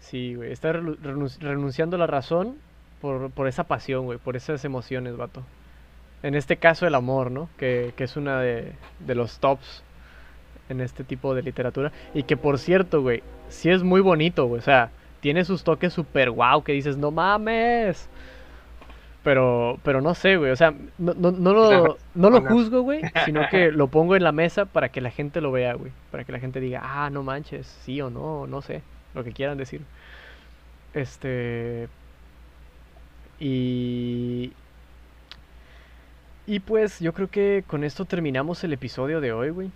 Speaker 2: Sí, güey. Estás renunciando a la razón por, por esa pasión, güey. Por esas emociones, vato. En este caso, el amor, ¿no? Que, que es una de, de los tops en este tipo de literatura. Y que, por cierto, güey, sí es muy bonito, güey. O sea, tiene sus toques super guau que dices, no mames. Pero, pero no sé, güey. O sea, no, no, no lo, no lo juzgo, güey. Sino que lo pongo en la mesa para que la gente lo vea, güey. Para que la gente diga, ah, no manches, sí o no, no sé. Lo que quieran decir. Este. Y. Y pues yo creo que con esto terminamos el episodio de hoy, güey.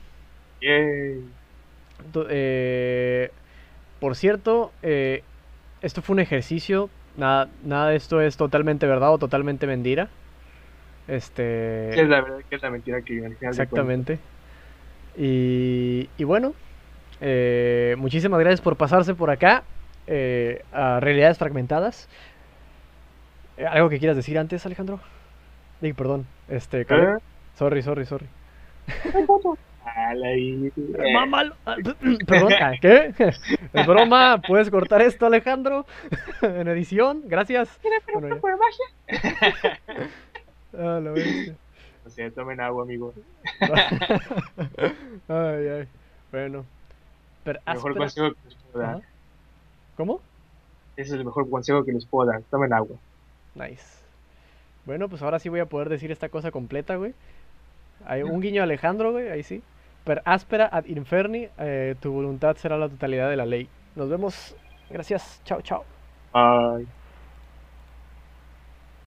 Speaker 2: Eh, por cierto, eh, esto fue un ejercicio. Nada, nada de esto es totalmente verdad o totalmente mentira. Este.
Speaker 3: ¿Qué es la verdad? ¿Qué es la mentira que al final?
Speaker 2: Exactamente. Y, y bueno, eh, muchísimas gracias por pasarse por acá eh, a Realidades Fragmentadas. Eh, ¿Algo que quieras decir antes, Alejandro? Digo, perdón. Este.
Speaker 3: ¿Eh?
Speaker 2: Sorry, sorry, sorry.
Speaker 3: Ah, la vi.
Speaker 2: Mamá, ah, perdón, ah, ¿qué? Es broma, ¿puedes cortar esto, Alejandro? En edición, gracias. Bueno, ya. Ah, la bestia.
Speaker 3: No sé, tomen agua, amigo.
Speaker 2: Ay, ay. Bueno. Pero
Speaker 3: El mejor
Speaker 2: áspera-
Speaker 3: consejo que les puedo dar.
Speaker 2: ¿Cómo?
Speaker 3: Ese es el mejor consejo que les puedo dar. Tomen agua.
Speaker 2: Nice. Bueno, pues ahora sí voy a poder decir esta cosa completa, güey. Hay un guiño a Alejandro, güey, ahí sí. Per áspera ad inferni, eh, tu voluntad será la totalidad de la ley. Nos vemos. Gracias. Chao, chao.
Speaker 3: Bye.